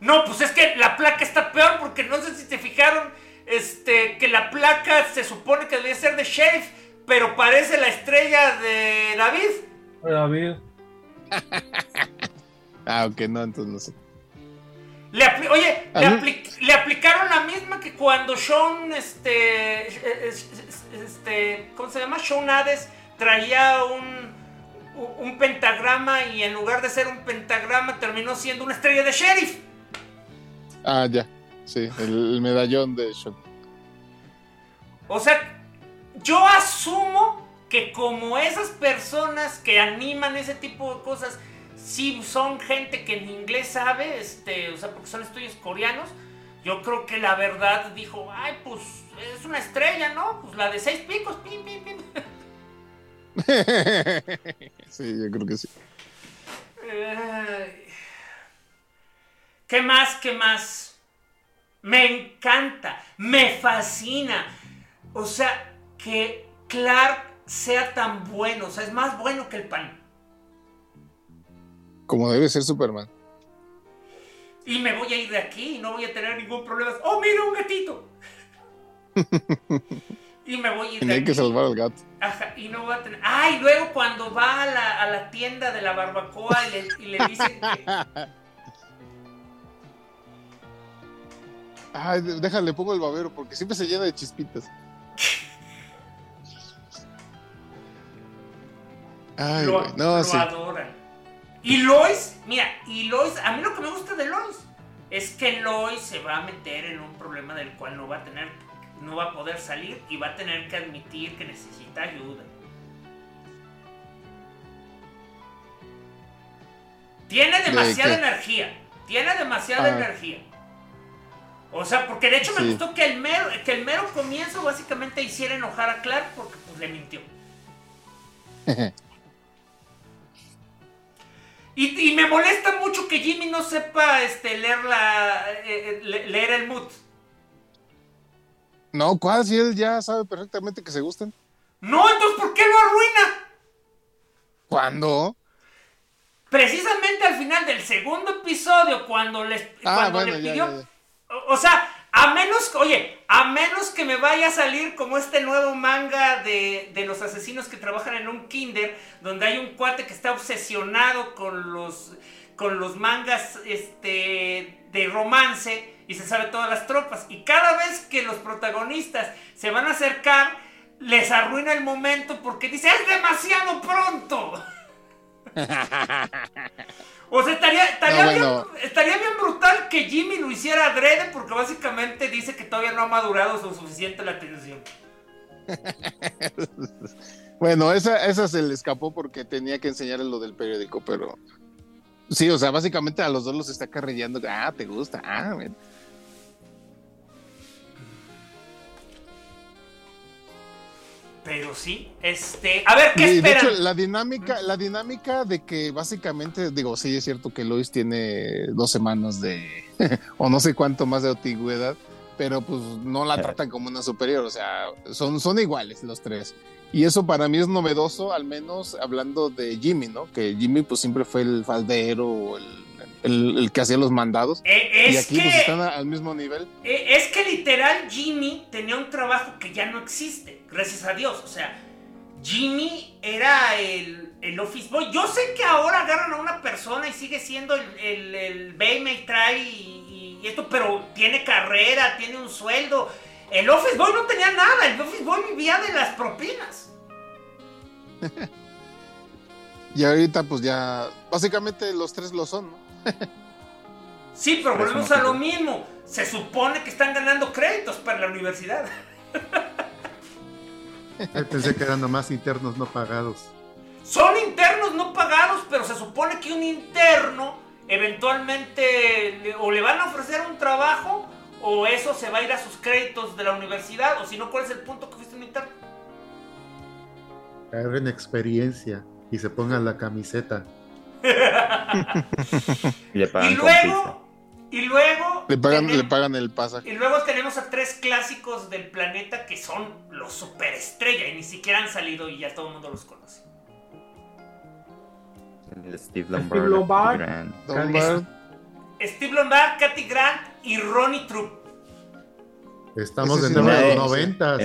No, pues es que la placa está peor porque no sé si te fijaron este, que la placa se supone que debe ser de Sheriff, pero parece la estrella de David. David. *laughs* ah, ok, no, entonces no sé. Le oye, le, aplicaron la misma que cuando Sean, este, este, ¿cómo se llama? Sean Hades traía un, un pentagrama y en lugar de ser un pentagrama terminó siendo una estrella de sheriff. Ah, ya, sí, el, medallón de Sean. O sea, yo asumo que como esas personas que animan ese tipo de cosas si son gente que en inglés sabe, este, o sea, porque son estudios coreanos, yo creo que la verdad dijo, ay, pues es una estrella, ¿no? Pues la de seis picos, pim, pim, pim. *laughs* sí, yo creo que sí. ¿Qué más? ¿Qué más? Me encanta, me fascina. O sea, que Clark sea tan bueno, o sea, es más bueno que el pan. Como debe ser Superman. Y me voy a ir de aquí y no voy a tener ningún problema. ¡Oh, mira un gatito! *laughs* y me voy a ir de hay que salvar al gato. Ajá, y no voy a tener. ¡Ah! Y luego cuando va a la, a la tienda de la barbacoa y le, y le dicen que. *laughs* Ay, déjale, pongo el babero porque siempre se llena de chispitas. Ay, lo, no, lo adoran. Y Lois, mira, y Lois, a mí lo que me gusta de Lois es que Lois se va a meter en un problema del cual no va a tener, no va a poder salir y va a tener que admitir que necesita ayuda. Tiene demasiada energía. Tiene demasiada ah. energía. O sea, porque de hecho me gustó que el mero, que el mero comienzo básicamente hiciera enojar a Clark porque pues le mintió. *laughs* y, me molesta mucho que Jimmy no sepa este, leer, la, eh, eh, leer el mood. No, ¿cuál? Si él ya sabe perfectamente que se gustan. No, entonces ¿por qué lo arruina? ¿Cuándo? Precisamente al final del segundo episodio, cuando, les, ah, cuando le pidió... O, sea, a menos, oye, a menos que me vaya a salir como este nuevo manga de, de, los asesinos que trabajan en un kinder, donde hay un cuate que está obsesionado con los, con los mangas este, de romance y se sabe todas las tropas. Y cada vez que los protagonistas se van a acercar, les arruina el momento porque dice, es demasiado pronto. *laughs* O sea, estaría, estaría, bien, brutal que Jimmy lo hiciera adrede porque básicamente dice que todavía no ha madurado lo suficiente la atención. *laughs* bueno, esa, esa se le escapó porque tenía que enseñarle lo del periódico, pero sí, o sea, básicamente a los dos los está carrillando. Ah, te gusta. Ah, Pero sí, este, a ver, ¿qué esperan? De hecho, la dinámica, la dinámica de que básicamente, digo, sí es cierto que Lois tiene dos semanas de, *laughs* o no sé cuánto más de antigüedad, pero pues no la tratan como una superior, o sea, son, son iguales los tres. Y eso para mí es novedoso, al menos hablando de Jimmy, ¿no? Que Jimmy pues siempre fue el faldero, el el, que hacía los mandados. Eh, y aquí pues, están al mismo nivel. Eh, es que literal Jimmy tenía un trabajo que ya no existe, gracias a Dios. O sea, Jimmy era el, el office boy. Yo sé que ahora agarran a una persona y sigue siendo el, el, el y trae y, esto, pero tiene carrera, tiene un sueldo. El office boy no tenía nada, el office boy vivía de las propinas. *laughs* y ahorita pues ya, básicamente los tres lo son, ¿no? Sí, pero volvemos a lo mismo. Se supone que están ganando créditos para la universidad. Pensé que eran nomás internos no pagados. Son internos no pagados, pero se supone que un interno eventualmente o le van a ofrecer un trabajo o eso se va a ir a sus créditos de la universidad o si no, ¿cuál es el punto que fuiste un interno? en experiencia y se pongan la camiseta. *laughs* y, luego, y luego le pagan, le pagan el pasaje. Y luego tenemos a tres clásicos del planeta que son los superestrella y ni siquiera han salido y ya todo el mundo los conoce. Steve Lombard, Steve Lombard, Kathy Grant y Ronnie Troop. Estamos en los noventas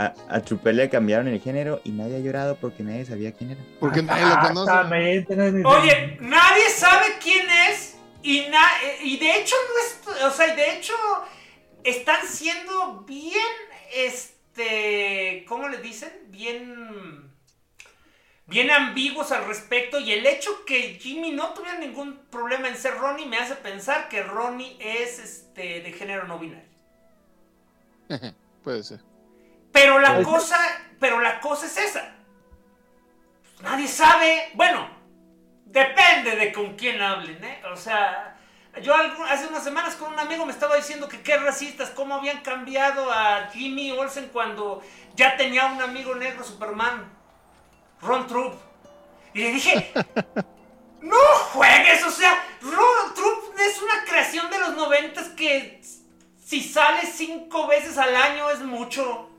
a, a Chupé le cambiaron el género y nadie ha llorado porque nadie sabía quién era. Porque nadie lo conoce. Oye, nadie sabe quién es y, y de hecho no es, o sea, de hecho están siendo bien, este, ¿cómo le dicen? Bien bien ambiguos al respecto y el hecho que Jimmy no tuviera ningún problema en ser Ronnie me hace pensar que Ronnie es este de género no binario. *laughs* Puede ser. Pero la cosa, pero la cosa es esa. Nadie sabe, bueno, depende de con quién hablen, ¿eh? O sea, yo hace unas semanas con un amigo me estaba diciendo que qué racistas, cómo habían cambiado a Jimmy Olsen cuando ya tenía un amigo negro Superman, Ron Troop. Y le dije, *laughs* no juegues, o sea, Ron Troop es una creación de los noventas que si sale cinco veces al año es mucho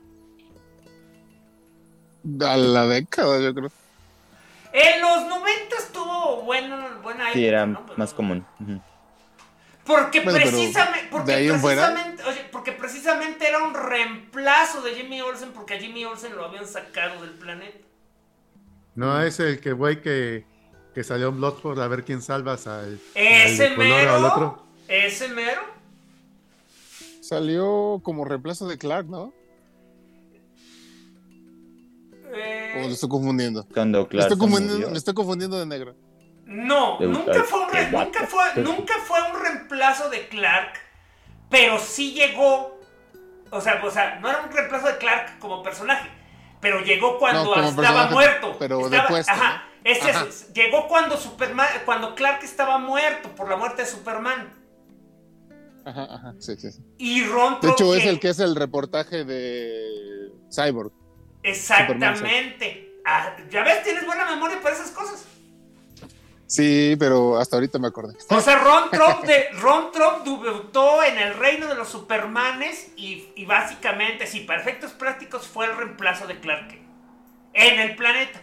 a la década, yo creo. En los 90 estuvo bueno, buena Sí, era más común. Porque, precisamente, porque, precisamente, oye, porque precisamente era un reemplazo de Jimmy Olsen porque a Jimmy Olsen lo habían sacado del planeta. No, es el que güey que, que salió en Bloodsport a ver quién salvas al, ¿Ese mero? al otro. ¿Ese mero? Salió como reemplazo de Clark, ¿no? ¿O lo estoy confundiendo? Cuando me, estoy confundiendo, me estoy confundiendo de negro. No, nunca fue, un nunca, fue, nunca fue un reemplazo de Clark, pero sí llegó. O sea, o sea, no era un reemplazo de Clark como personaje, pero llegó cuando estaba muerto. Pero después. Ajá. Ese llegó cuando Superman, cuando Clark estaba muerto por la muerte de Superman. Ajá, ajá, sí, sí. Y Ron De hecho, es el que es el reportaje de Cyborg. Exactamente. Ah, ya ves, tienes buena memoria para esas cosas. Sí, pero hasta ahorita me acordé. O sea, *laughs* Ron Trump, de, Ron Trump debutó en el reino de los Supermanes y, y básicamente, sí, para efectos prácticos, fue el reemplazo de Clark Kent en el planeta.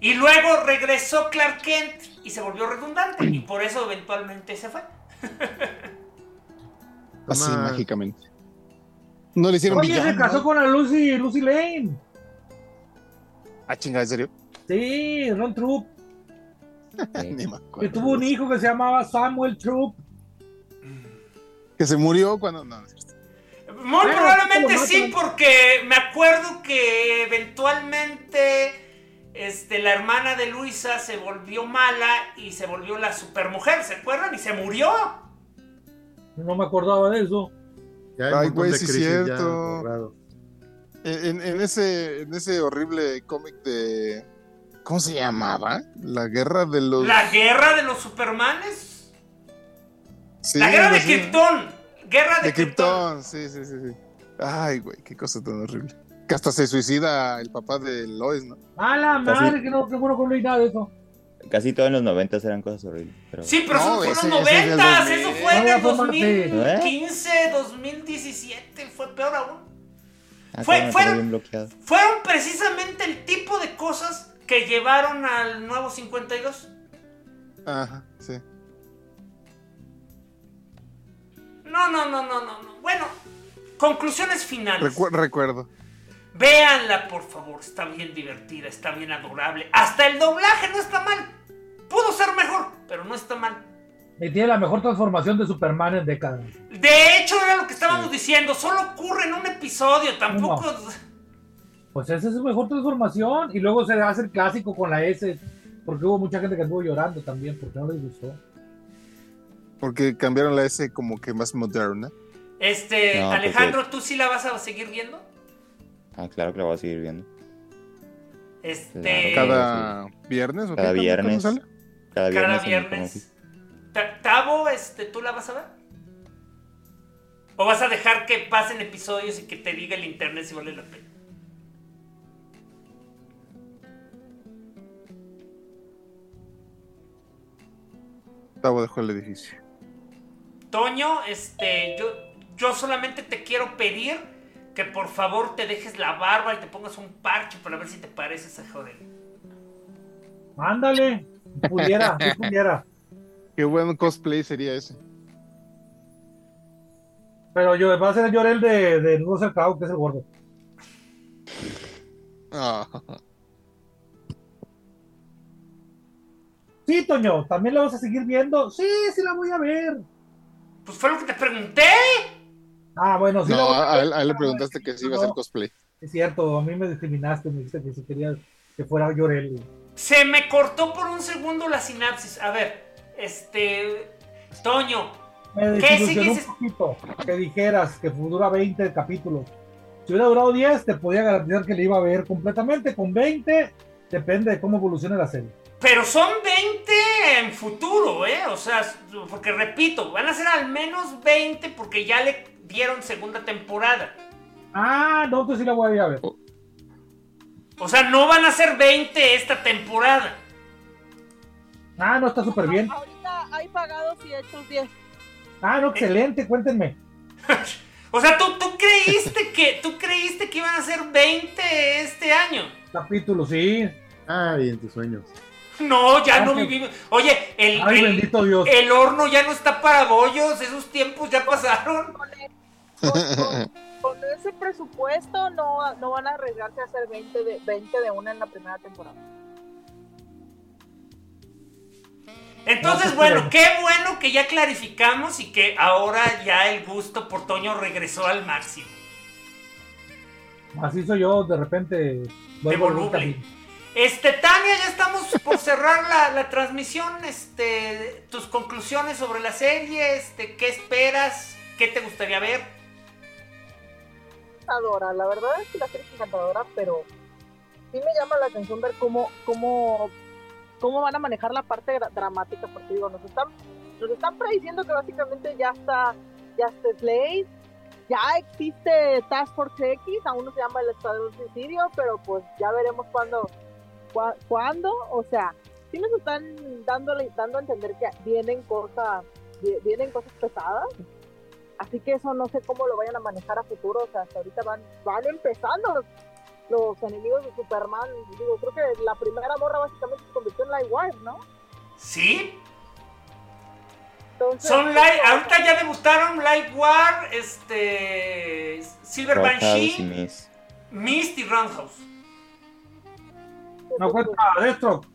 Y luego regresó Clark Kent y se volvió redundante y por eso eventualmente se fue. Así mágicamente. No le hicieron Oye, se casó con la Lucy, Lucy Lane. Ah, chingada, ¿en serio? Sí, Ron Troop. *laughs* que tuvo un hijo que se llamaba Samuel Troop. Que se murió cuando. No, Muy probablemente sí, porque me acuerdo que eventualmente este, la hermana de Luisa se volvió mala y se volvió la supermujer, ¿se acuerdan? Y se murió. No me acordaba de eso. Ay, güey, sí es cierto. En, en, ese, en ese horrible cómic de. ¿Cómo se llamaba? La guerra de los. ¿La guerra de los Supermanes? Sí, la guerra de Krypton. Guerra de, de Krypton. Sí, sí, sí, sí. Ay, güey, qué cosa tan horrible. Que hasta se suicida el papá de Lois, ¿no? ¡A la madre! Que no, que bueno que no hay nada de eso. Casi todos en los 90 eran cosas horribles. Sí, pero eso fue en los 90, eso fue en el 2015, 2017, fue peor aún. Ah, fue, fueron, fueron precisamente el tipo de cosas que llevaron al nuevo 52. Ajá, sí. No, no, no, no, no. Bueno, conclusiones finales. recuerdo. Véanla, por favor. Está bien divertida, está bien adorable. Hasta el doblaje no está mal. Pudo ser mejor, pero no está mal. Y tiene la mejor transformación de Superman en décadas. De hecho, era lo que estábamos diciendo. Solo ocurre en un episodio, tampoco. Pues esa es su mejor transformación. Y luego se hace el clásico con la S. Porque hubo mucha gente que estuvo llorando también, porque no les gustó. Porque cambiaron la S como que más moderna. Este, Alejandro, ¿tú sí la vas a seguir viendo? Ah, claro que la voy a seguir viendo. Este. ¿Cada viernes o Cada viernes. Cada viernes. Cada viernes. Tavo, este, ¿tú la vas a ver? ¿O vas a dejar que pasen episodios y que te diga el internet si vale la pena? Tavo dejó el edificio. Toño, este, yo, yo solamente te quiero pedir que por favor te dejes la barba y te pongas un parche para ver si te pareces a Joder. Ándale, pudiera, *laughs* pudiera. Qué buen cosplay sería ese. Pero yo va a ser Llorel de, de Russell Crowe, que es el gordo. Ah. Sí, Toño, ¿también la vas a seguir viendo? Sí, sí la voy a ver. Pues fue lo que te pregunté. Ah, bueno, sí. No, a, él, le preguntaste que si iba a hacer cosplay. Es cierto, a mí me discriminaste, me dijiste que si quería que fuera Llorel. Se me cortó por un segundo la sinapsis. A ver, este. Toño. Me ¿Qué sigues? un poquito que dijeras que dura 20 capítulos. Si hubiera durado 10, te podía garantizar que le iba a ver completamente. Con 20, depende de cómo evolucione la serie. Pero son 20 en futuro, ¿eh? O sea, porque repito, van a ser al menos 20 porque ya le dieron segunda temporada. Ah, no, entonces sí la voy a ir a ver. O sea, no van a ser 20 esta temporada. Ah, no, está súper bien. Ahorita hay pagados y hechos 10. Ah, no, excelente, cuéntenme. *laughs* o sea, ¿tú, ¿tú, creíste que, ¿tú creíste que iban a ser 20 este año? Capítulo, sí. Ay, en tus sueños. No, ya no vivimos. Oye, el, el, horno ya no está para bollos, esos tiempos ya pasaron. Con, ese presupuesto no, no van a arriesgarse a hacer 20 de, 20 de una en la primera temporada. Entonces, bueno, qué bueno que ya clarificamos y que ahora ya el gusto por Toño regresó al máximo. Así soy yo, de repente. De voluble. Este, Tania, ya estamos por cerrar la, transmisión. Este, tus conclusiones sobre la serie, este, ¿qué esperas? ¿Qué te gustaría ver? Encantadora, la verdad es que la serie es encantadora, pero sí me llama la atención ver cómo, cómo, cómo van a manejar la parte dramática, porque digo, nos están, nos están prediciendo que básicamente ya está, ya está Slade, ya existe Task Force X, aún no se llama el Estado de Suicidio, pero pues ya veremos cuándo ¿Cuándo? O sea, sí nos están dándole, dando a entender que vienen cosas, vienen cosas pesadas. Así que eso no sé cómo lo vayan a manejar a futuro. O sea, hasta ahorita van, van empezando los, enemigos de Superman. Digo, creo que la primera morra básicamente se convirtió en Lightwire, ¿no? Sí. Son light, ahorita ya debutaron Lightwire, este, Silver Banshee, Mist. Mist y Roundhouse. No cuenta Deathstroke.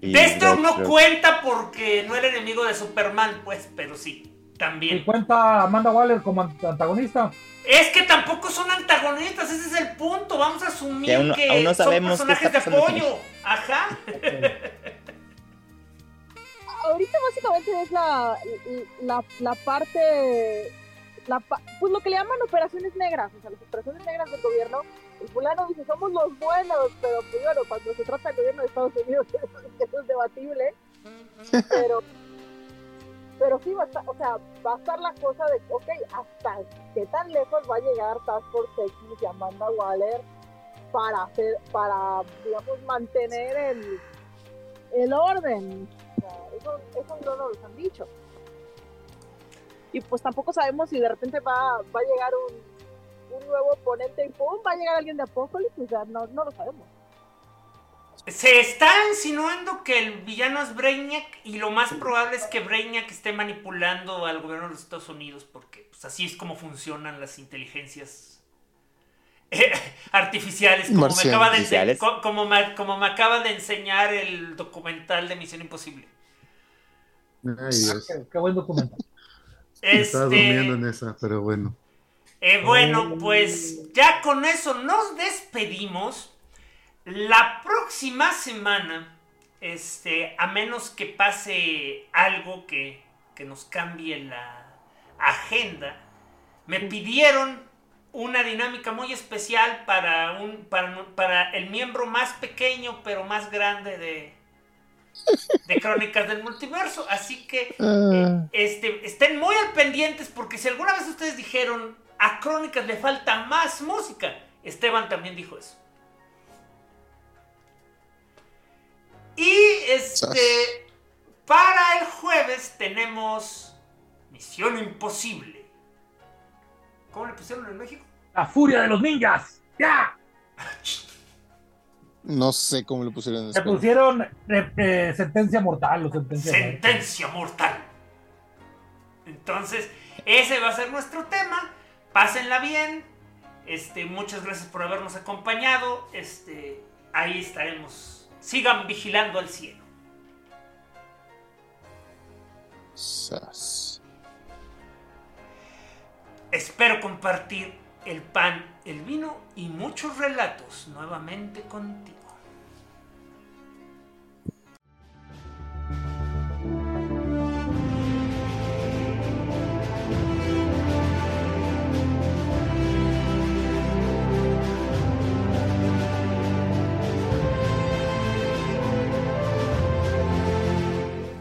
Deathstroke no cuenta porque no era enemigo de Superman, pues, pero sí, también. ¿Y cuenta Amanda Waller como antagonista? Es que tampoco son antagonistas, ese es el punto. Vamos a asumir que, son personajes de apoyo. Ajá. *laughs* Ahorita básicamente es la, la, la parte, la, pues lo que le llaman operaciones negras, o sea, las operaciones negras del gobierno el fulano dice, somos los buenos, pero primero, pues, cuando se trata del gobierno de Estados Unidos, eso *laughs* es debatible. Pero, pero sí, va a estar, o sea, va a estar la cosa de, ok, ¿hasta qué tan lejos va a llegar Task Force X y Amanda Waller para hacer, para, digamos, mantener el, el orden? O sea, eso, eso no nos han dicho. Y pues tampoco sabemos si de repente va, va a llegar un un nuevo oponente y va a llegar alguien de Apocalipsis, o sea, no, no lo sabemos. Se está insinuando que el villano es Brainiac y lo más probable es que Brainiac esté manipulando al gobierno de los Estados Unidos porque pues, así es como funcionan las inteligencias eh, *laughs* artificiales, como me, acaba de como, como me acaba de enseñar el documental de Misión Imposible. Ay, Dios. Qué, buen documental. Estaba durmiendo en esa, pero bueno. Eh, bueno, pues ya con eso nos despedimos. La próxima semana, este, a menos que pase algo que, nos cambie la agenda, me pidieron una dinámica muy especial para, un, para, el miembro más pequeño pero más grande de, de Crónicas del Multiverso. Así que ah. este, estén muy al pendientes porque si alguna vez ustedes dijeron, a Crónicas le falta más música. Esteban también dijo eso. Y este, para el jueves tenemos Misión Imposible. ¿Cómo le pusieron en México? La furia de los ninjas. ¡Ya! No sé cómo le pusieron en Se pusieron eh, eh, sentencia mortal o sentencia, sentencia mortal. Entonces, ese va a ser nuestro tema pásenla bien. Este, muchas gracias por habernos acompañado. Este, ahí estaremos. Sigan vigilando al cielo. Espero compartir el pan, el vino y muchos relatos nuevamente contigo.